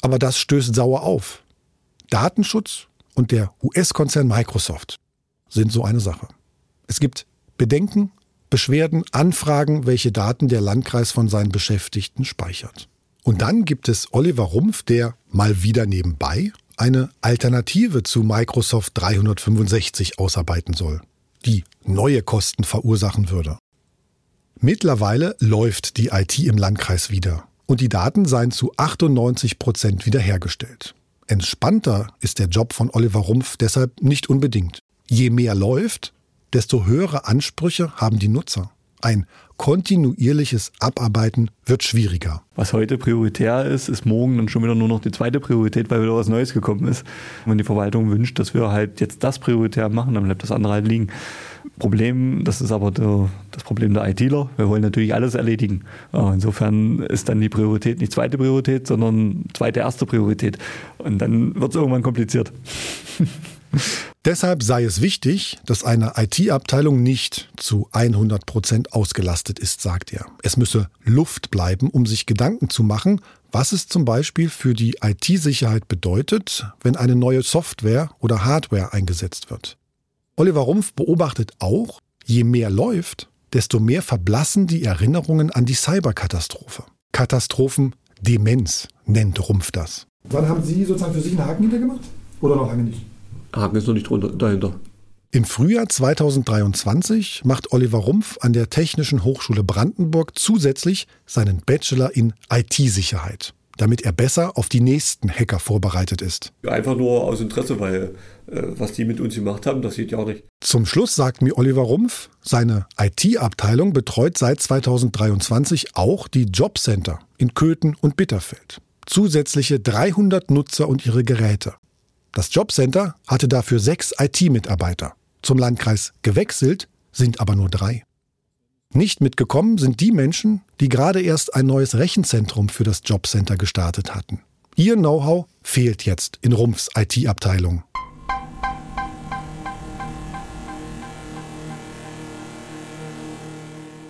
Aber das stößt sauer auf. Datenschutz und der US-Konzern Microsoft sind so eine Sache. Es gibt Bedenken Beschwerden, Anfragen, welche Daten der Landkreis von seinen Beschäftigten speichert. Und dann gibt es Oliver Rumpf, der mal wieder nebenbei eine Alternative zu Microsoft 365 ausarbeiten soll, die neue Kosten verursachen würde. Mittlerweile läuft die IT im Landkreis wieder und die Daten seien zu 98 Prozent wiederhergestellt. Entspannter ist der Job von Oliver Rumpf deshalb nicht unbedingt. Je mehr läuft, desto höhere Ansprüche haben die Nutzer. Ein kontinuierliches Abarbeiten wird schwieriger. Was heute prioritär ist, ist morgen dann schon wieder nur noch die zweite Priorität, weil wieder was Neues gekommen ist. Wenn die Verwaltung wünscht, dass wir halt jetzt das prioritär machen, dann bleibt das andere halt liegen. Problem, das ist aber der, das Problem der ITler. Wir wollen natürlich alles erledigen. Insofern ist dann die Priorität nicht zweite Priorität, sondern zweite erste Priorität. Und dann wird es irgendwann kompliziert. Deshalb sei es wichtig, dass eine IT-Abteilung nicht zu 100 Prozent ausgelastet ist, sagt er. Es müsse Luft bleiben, um sich Gedanken zu machen, was es zum Beispiel für die IT-Sicherheit bedeutet, wenn eine neue Software oder Hardware eingesetzt wird. Oliver Rumpf beobachtet auch, je mehr läuft, desto mehr verblassen die Erinnerungen an die Cyberkatastrophe. Katastrophendemenz nennt Rumpf das. Wann haben Sie sozusagen für sich einen Haken hintergemacht? Oder noch lange nicht? Haken ist noch nicht drunter, dahinter. Im Frühjahr 2023 macht Oliver Rumpf an der Technischen Hochschule Brandenburg zusätzlich seinen Bachelor in IT-Sicherheit, damit er besser auf die nächsten Hacker vorbereitet ist. Einfach nur aus Interesse, weil äh, was die mit uns gemacht haben, das sieht ja auch nicht. Zum Schluss sagt mir Oliver Rumpf, seine IT-Abteilung betreut seit 2023 auch die Jobcenter in Köthen und Bitterfeld. Zusätzliche 300 Nutzer und ihre Geräte. Das Jobcenter hatte dafür sechs IT-Mitarbeiter. Zum Landkreis gewechselt sind aber nur drei. Nicht mitgekommen sind die Menschen, die gerade erst ein neues Rechenzentrum für das Jobcenter gestartet hatten. Ihr Know-how fehlt jetzt in Rumpfs IT-Abteilung.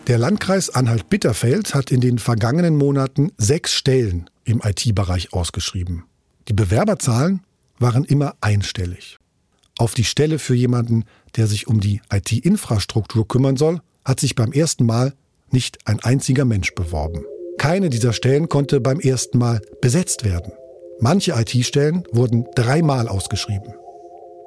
Der Landkreis Anhalt-Bitterfeld hat in den vergangenen Monaten sechs Stellen im IT-Bereich ausgeschrieben. Die Bewerberzahlen waren immer einstellig. Auf die Stelle für jemanden, der sich um die IT-Infrastruktur kümmern soll, hat sich beim ersten Mal nicht ein einziger Mensch beworben. Keine dieser Stellen konnte beim ersten Mal besetzt werden. Manche IT-Stellen wurden dreimal ausgeschrieben.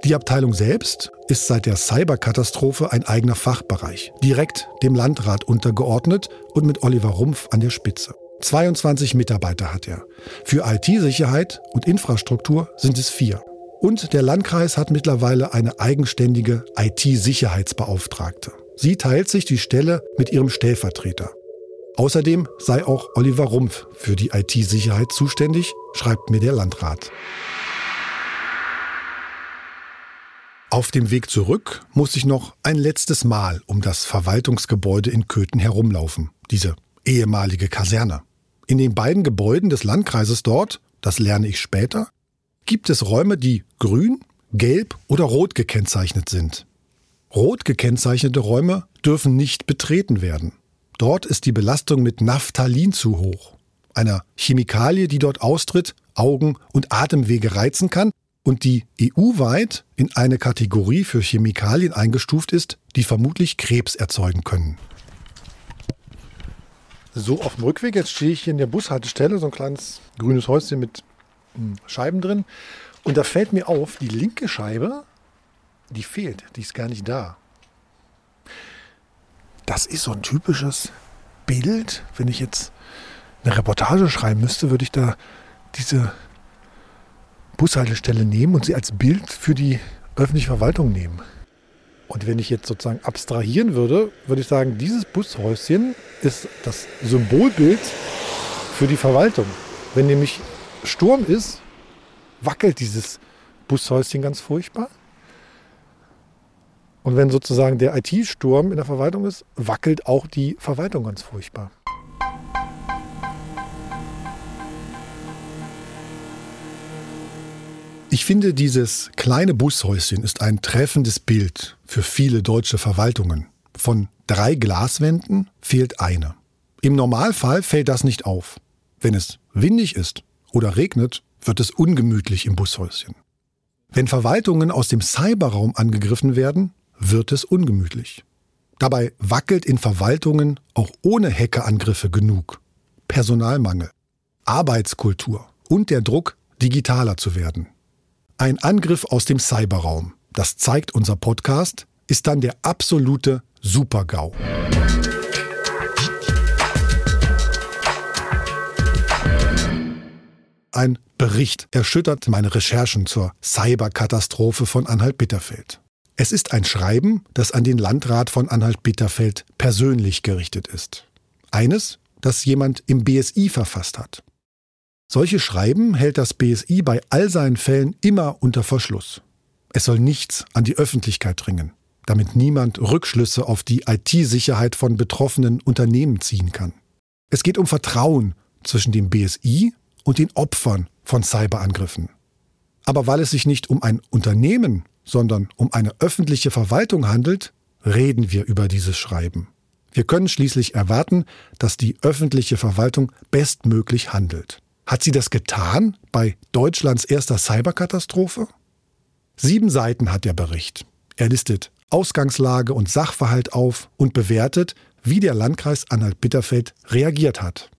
Die Abteilung selbst ist seit der Cyberkatastrophe ein eigener Fachbereich, direkt dem Landrat untergeordnet und mit Oliver Rumpf an der Spitze. 22 Mitarbeiter hat er. Für IT-Sicherheit und Infrastruktur sind es vier. Und der Landkreis hat mittlerweile eine eigenständige IT-Sicherheitsbeauftragte. Sie teilt sich die Stelle mit ihrem Stellvertreter. Außerdem sei auch Oliver Rumpf für die IT-Sicherheit zuständig, schreibt mir der Landrat. Auf dem Weg zurück muss ich noch ein letztes Mal um das Verwaltungsgebäude in Köthen herumlaufen, diese ehemalige Kaserne. In den beiden Gebäuden des Landkreises dort, das lerne ich später, gibt es Räume, die grün, gelb oder rot gekennzeichnet sind. Rot gekennzeichnete Räume dürfen nicht betreten werden. Dort ist die Belastung mit Naphthalin zu hoch, einer Chemikalie, die dort austritt, Augen und Atemwege reizen kann und die EU-weit in eine Kategorie für Chemikalien eingestuft ist, die vermutlich Krebs erzeugen können. So, auf dem Rückweg, jetzt stehe ich hier in der Bushaltestelle, so ein kleines grünes Häuschen mit hm, Scheiben drin. Und da fällt mir auf, die linke Scheibe, die fehlt, die ist gar nicht da. Das ist so ein typisches Bild. Wenn ich jetzt eine Reportage schreiben müsste, würde ich da diese Bushaltestelle nehmen und sie als Bild für die öffentliche Verwaltung nehmen. Und wenn ich jetzt sozusagen abstrahieren würde, würde ich sagen, dieses Bushäuschen ist das Symbolbild für die Verwaltung. Wenn nämlich Sturm ist, wackelt dieses Bushäuschen ganz furchtbar. Und wenn sozusagen der IT-Sturm in der Verwaltung ist, wackelt auch die Verwaltung ganz furchtbar. Ich finde, dieses kleine Bushäuschen ist ein treffendes Bild für viele deutsche Verwaltungen. Von drei Glaswänden fehlt eine. Im Normalfall fällt das nicht auf. Wenn es windig ist oder regnet, wird es ungemütlich im Bushäuschen. Wenn Verwaltungen aus dem Cyberraum angegriffen werden, wird es ungemütlich. Dabei wackelt in Verwaltungen auch ohne Hackerangriffe genug. Personalmangel, Arbeitskultur und der Druck, digitaler zu werden. Ein Angriff aus dem Cyberraum, das zeigt unser Podcast, ist dann der absolute Super-GAU. Ein Bericht erschüttert meine Recherchen zur Cyberkatastrophe von Anhalt-Bitterfeld. Es ist ein Schreiben, das an den Landrat von Anhalt-Bitterfeld persönlich gerichtet ist. Eines, das jemand im BSI verfasst hat. Solche Schreiben hält das BSI bei all seinen Fällen immer unter Verschluss. Es soll nichts an die Öffentlichkeit dringen, damit niemand Rückschlüsse auf die IT-Sicherheit von betroffenen Unternehmen ziehen kann. Es geht um Vertrauen zwischen dem BSI und den Opfern von Cyberangriffen. Aber weil es sich nicht um ein Unternehmen, sondern um eine öffentliche Verwaltung handelt, reden wir über dieses Schreiben. Wir können schließlich erwarten, dass die öffentliche Verwaltung bestmöglich handelt. Hat sie das getan bei Deutschlands erster Cyberkatastrophe? Sieben Seiten hat der Bericht. Er listet Ausgangslage und Sachverhalt auf und bewertet, wie der Landkreis Anhalt-Bitterfeld reagiert hat.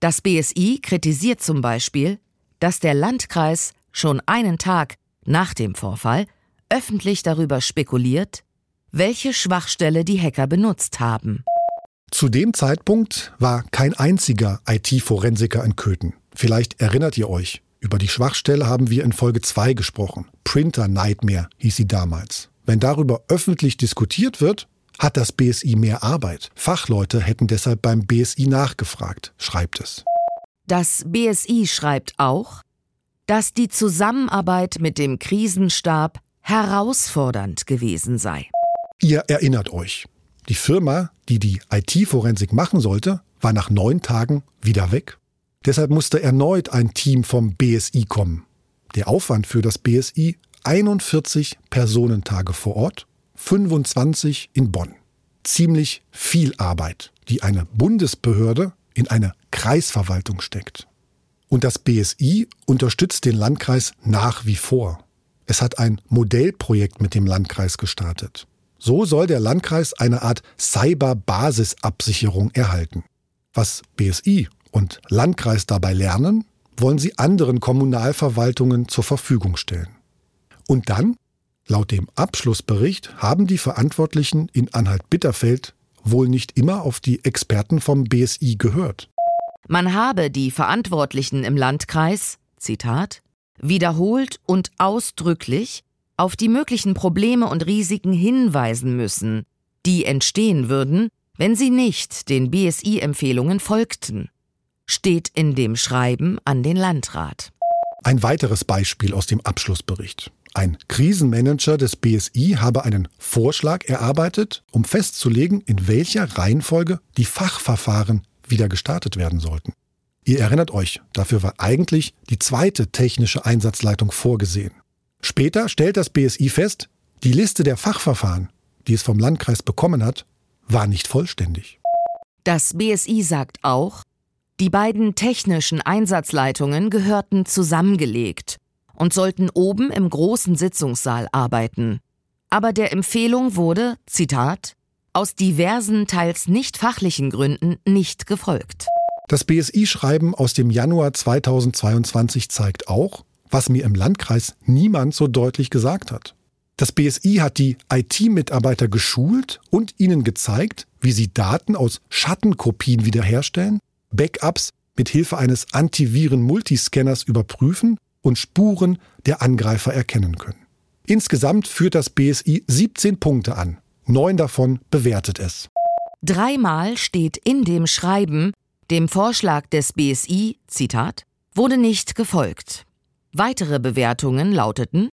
Das BSI kritisiert zum Beispiel, dass der Landkreis schon einen Tag nach dem Vorfall öffentlich darüber spekuliert, welche Schwachstelle die Hacker benutzt haben. Zu dem Zeitpunkt war kein einziger IT-Forensiker in Köthen. Vielleicht erinnert ihr euch. Über die Schwachstelle haben wir in Folge 2 gesprochen. Printer Nightmare hieß sie damals. Wenn darüber öffentlich diskutiert wird, hat das BSI mehr Arbeit. Fachleute hätten deshalb beim BSI nachgefragt, schreibt es. Das BSI schreibt auch, dass die Zusammenarbeit mit dem Krisenstab herausfordernd gewesen sei. Ihr erinnert euch. Die Firma, die die IT-Forensik machen sollte, war nach neun Tagen wieder weg. Deshalb musste erneut ein Team vom BSI kommen. Der Aufwand für das BSI 41 Personentage vor Ort, 25 in Bonn. Ziemlich viel Arbeit, die eine Bundesbehörde in eine Kreisverwaltung steckt. Und das BSI unterstützt den Landkreis nach wie vor. Es hat ein Modellprojekt mit dem Landkreis gestartet. So soll der Landkreis eine Art Cyber-Basisabsicherung erhalten. Was BSI und Landkreis dabei lernen, wollen sie anderen Kommunalverwaltungen zur Verfügung stellen. Und dann, laut dem Abschlussbericht, haben die Verantwortlichen in Anhalt-Bitterfeld wohl nicht immer auf die Experten vom BSI gehört. Man habe die Verantwortlichen im Landkreis, Zitat, wiederholt und ausdrücklich auf die möglichen Probleme und Risiken hinweisen müssen, die entstehen würden, wenn sie nicht den BSI-Empfehlungen folgten steht in dem Schreiben an den Landrat. Ein weiteres Beispiel aus dem Abschlussbericht. Ein Krisenmanager des BSI habe einen Vorschlag erarbeitet, um festzulegen, in welcher Reihenfolge die Fachverfahren wieder gestartet werden sollten. Ihr erinnert euch, dafür war eigentlich die zweite technische Einsatzleitung vorgesehen. Später stellt das BSI fest, die Liste der Fachverfahren, die es vom Landkreis bekommen hat, war nicht vollständig. Das BSI sagt auch, die beiden technischen Einsatzleitungen gehörten zusammengelegt und sollten oben im großen Sitzungssaal arbeiten. Aber der Empfehlung wurde, Zitat, aus diversen, teils nicht fachlichen Gründen nicht gefolgt. Das BSI-Schreiben aus dem Januar 2022 zeigt auch, was mir im Landkreis niemand so deutlich gesagt hat. Das BSI hat die IT-Mitarbeiter geschult und ihnen gezeigt, wie sie Daten aus Schattenkopien wiederherstellen, Backups mit Hilfe eines Antiviren-Multiscanners überprüfen und Spuren der Angreifer erkennen können. Insgesamt führt das BSI 17 Punkte an. Neun davon bewertet es. Dreimal steht in dem Schreiben, dem Vorschlag des BSI, Zitat, wurde nicht gefolgt. Weitere Bewertungen lauteten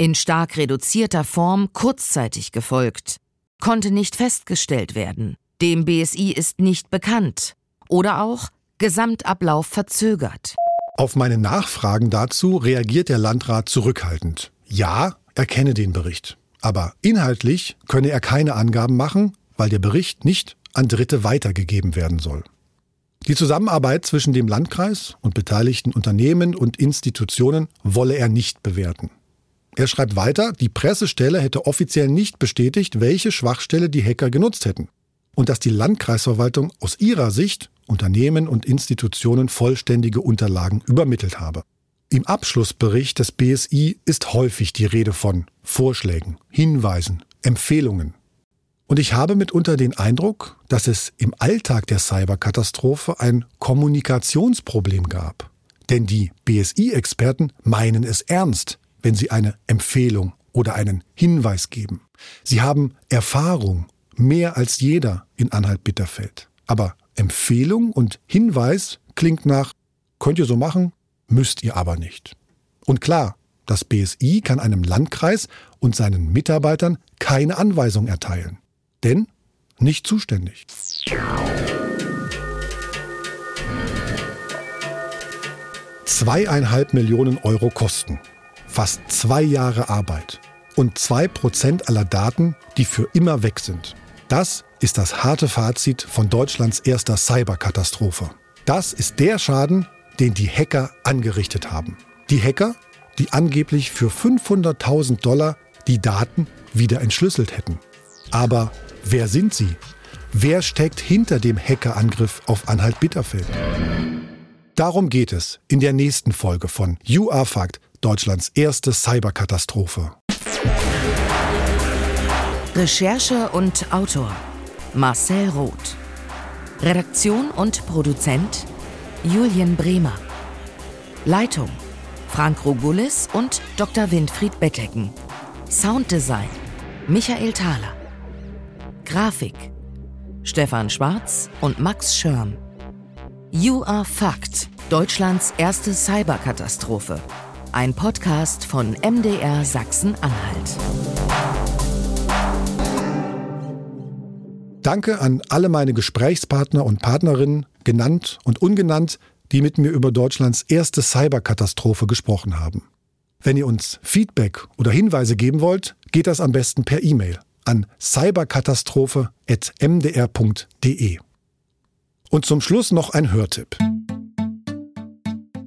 in stark reduzierter Form kurzzeitig gefolgt, konnte nicht festgestellt werden, dem BSI ist nicht bekannt oder auch Gesamtablauf verzögert. Auf meine Nachfragen dazu reagiert der Landrat zurückhaltend. Ja, er kenne den Bericht. Aber inhaltlich könne er keine Angaben machen, weil der Bericht nicht an Dritte weitergegeben werden soll. Die Zusammenarbeit zwischen dem Landkreis und beteiligten Unternehmen und Institutionen wolle er nicht bewerten. Er schreibt weiter, die Pressestelle hätte offiziell nicht bestätigt, welche Schwachstelle die Hacker genutzt hätten und dass die Landkreisverwaltung aus ihrer Sicht Unternehmen und Institutionen vollständige Unterlagen übermittelt habe. Im Abschlussbericht des BSI ist häufig die Rede von Vorschlägen, Hinweisen, Empfehlungen. Und ich habe mitunter den Eindruck, dass es im Alltag der Cyberkatastrophe ein Kommunikationsproblem gab. Denn die BSI-Experten meinen es ernst, wenn sie eine Empfehlung oder einen Hinweis geben. Sie haben Erfahrung, mehr als jeder in Anhalt-Bitterfeld. Aber Empfehlung und Hinweis klingt nach, könnt ihr so machen, müsst ihr aber nicht. Und klar, das BSI kann einem Landkreis und seinen Mitarbeitern keine Anweisung erteilen. Denn nicht zuständig. Zweieinhalb Millionen Euro Kosten, fast zwei Jahre Arbeit und zwei Prozent aller Daten, die für immer weg sind. Das ist das harte Fazit von Deutschlands erster Cyberkatastrophe. Das ist der Schaden, den die Hacker angerichtet haben. Die Hacker, die angeblich für 500.000 Dollar die Daten wieder entschlüsselt hätten. Aber wer sind sie? Wer steckt hinter dem Hackerangriff auf Anhalt-Bitterfeld? Darum geht es in der nächsten Folge von You Are Fact, Deutschlands erste Cyberkatastrophe. Recherche und Autor Marcel Roth. Redaktion und Produzent Julien Bremer. Leitung Frank Rogulis und Dr. Winfried Bettecken. Sounddesign Michael Thaler. Grafik Stefan Schwarz und Max Schirm. You Are Fact, Deutschlands erste Cyberkatastrophe. Ein Podcast von MDR Sachsen-Anhalt. Danke an alle meine Gesprächspartner und Partnerinnen, genannt und ungenannt, die mit mir über Deutschlands erste Cyberkatastrophe gesprochen haben. Wenn ihr uns Feedback oder Hinweise geben wollt, geht das am besten per E-Mail an cyberkatastrophe.mdr.de. Und zum Schluss noch ein Hörtipp.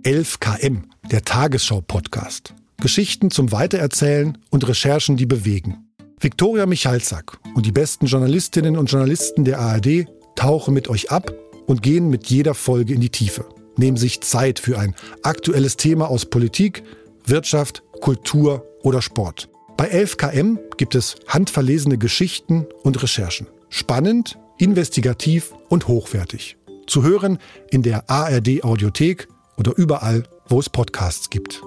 11KM, der Tagesschau-Podcast. Geschichten zum Weitererzählen und Recherchen, die bewegen. Viktoria Michalzack und die besten Journalistinnen und Journalisten der ARD tauchen mit euch ab und gehen mit jeder Folge in die Tiefe. Nehmen sich Zeit für ein aktuelles Thema aus Politik, Wirtschaft, Kultur oder Sport. Bei 11KM gibt es handverlesene Geschichten und Recherchen. Spannend, investigativ und hochwertig. Zu hören in der ARD Audiothek oder überall, wo es Podcasts gibt.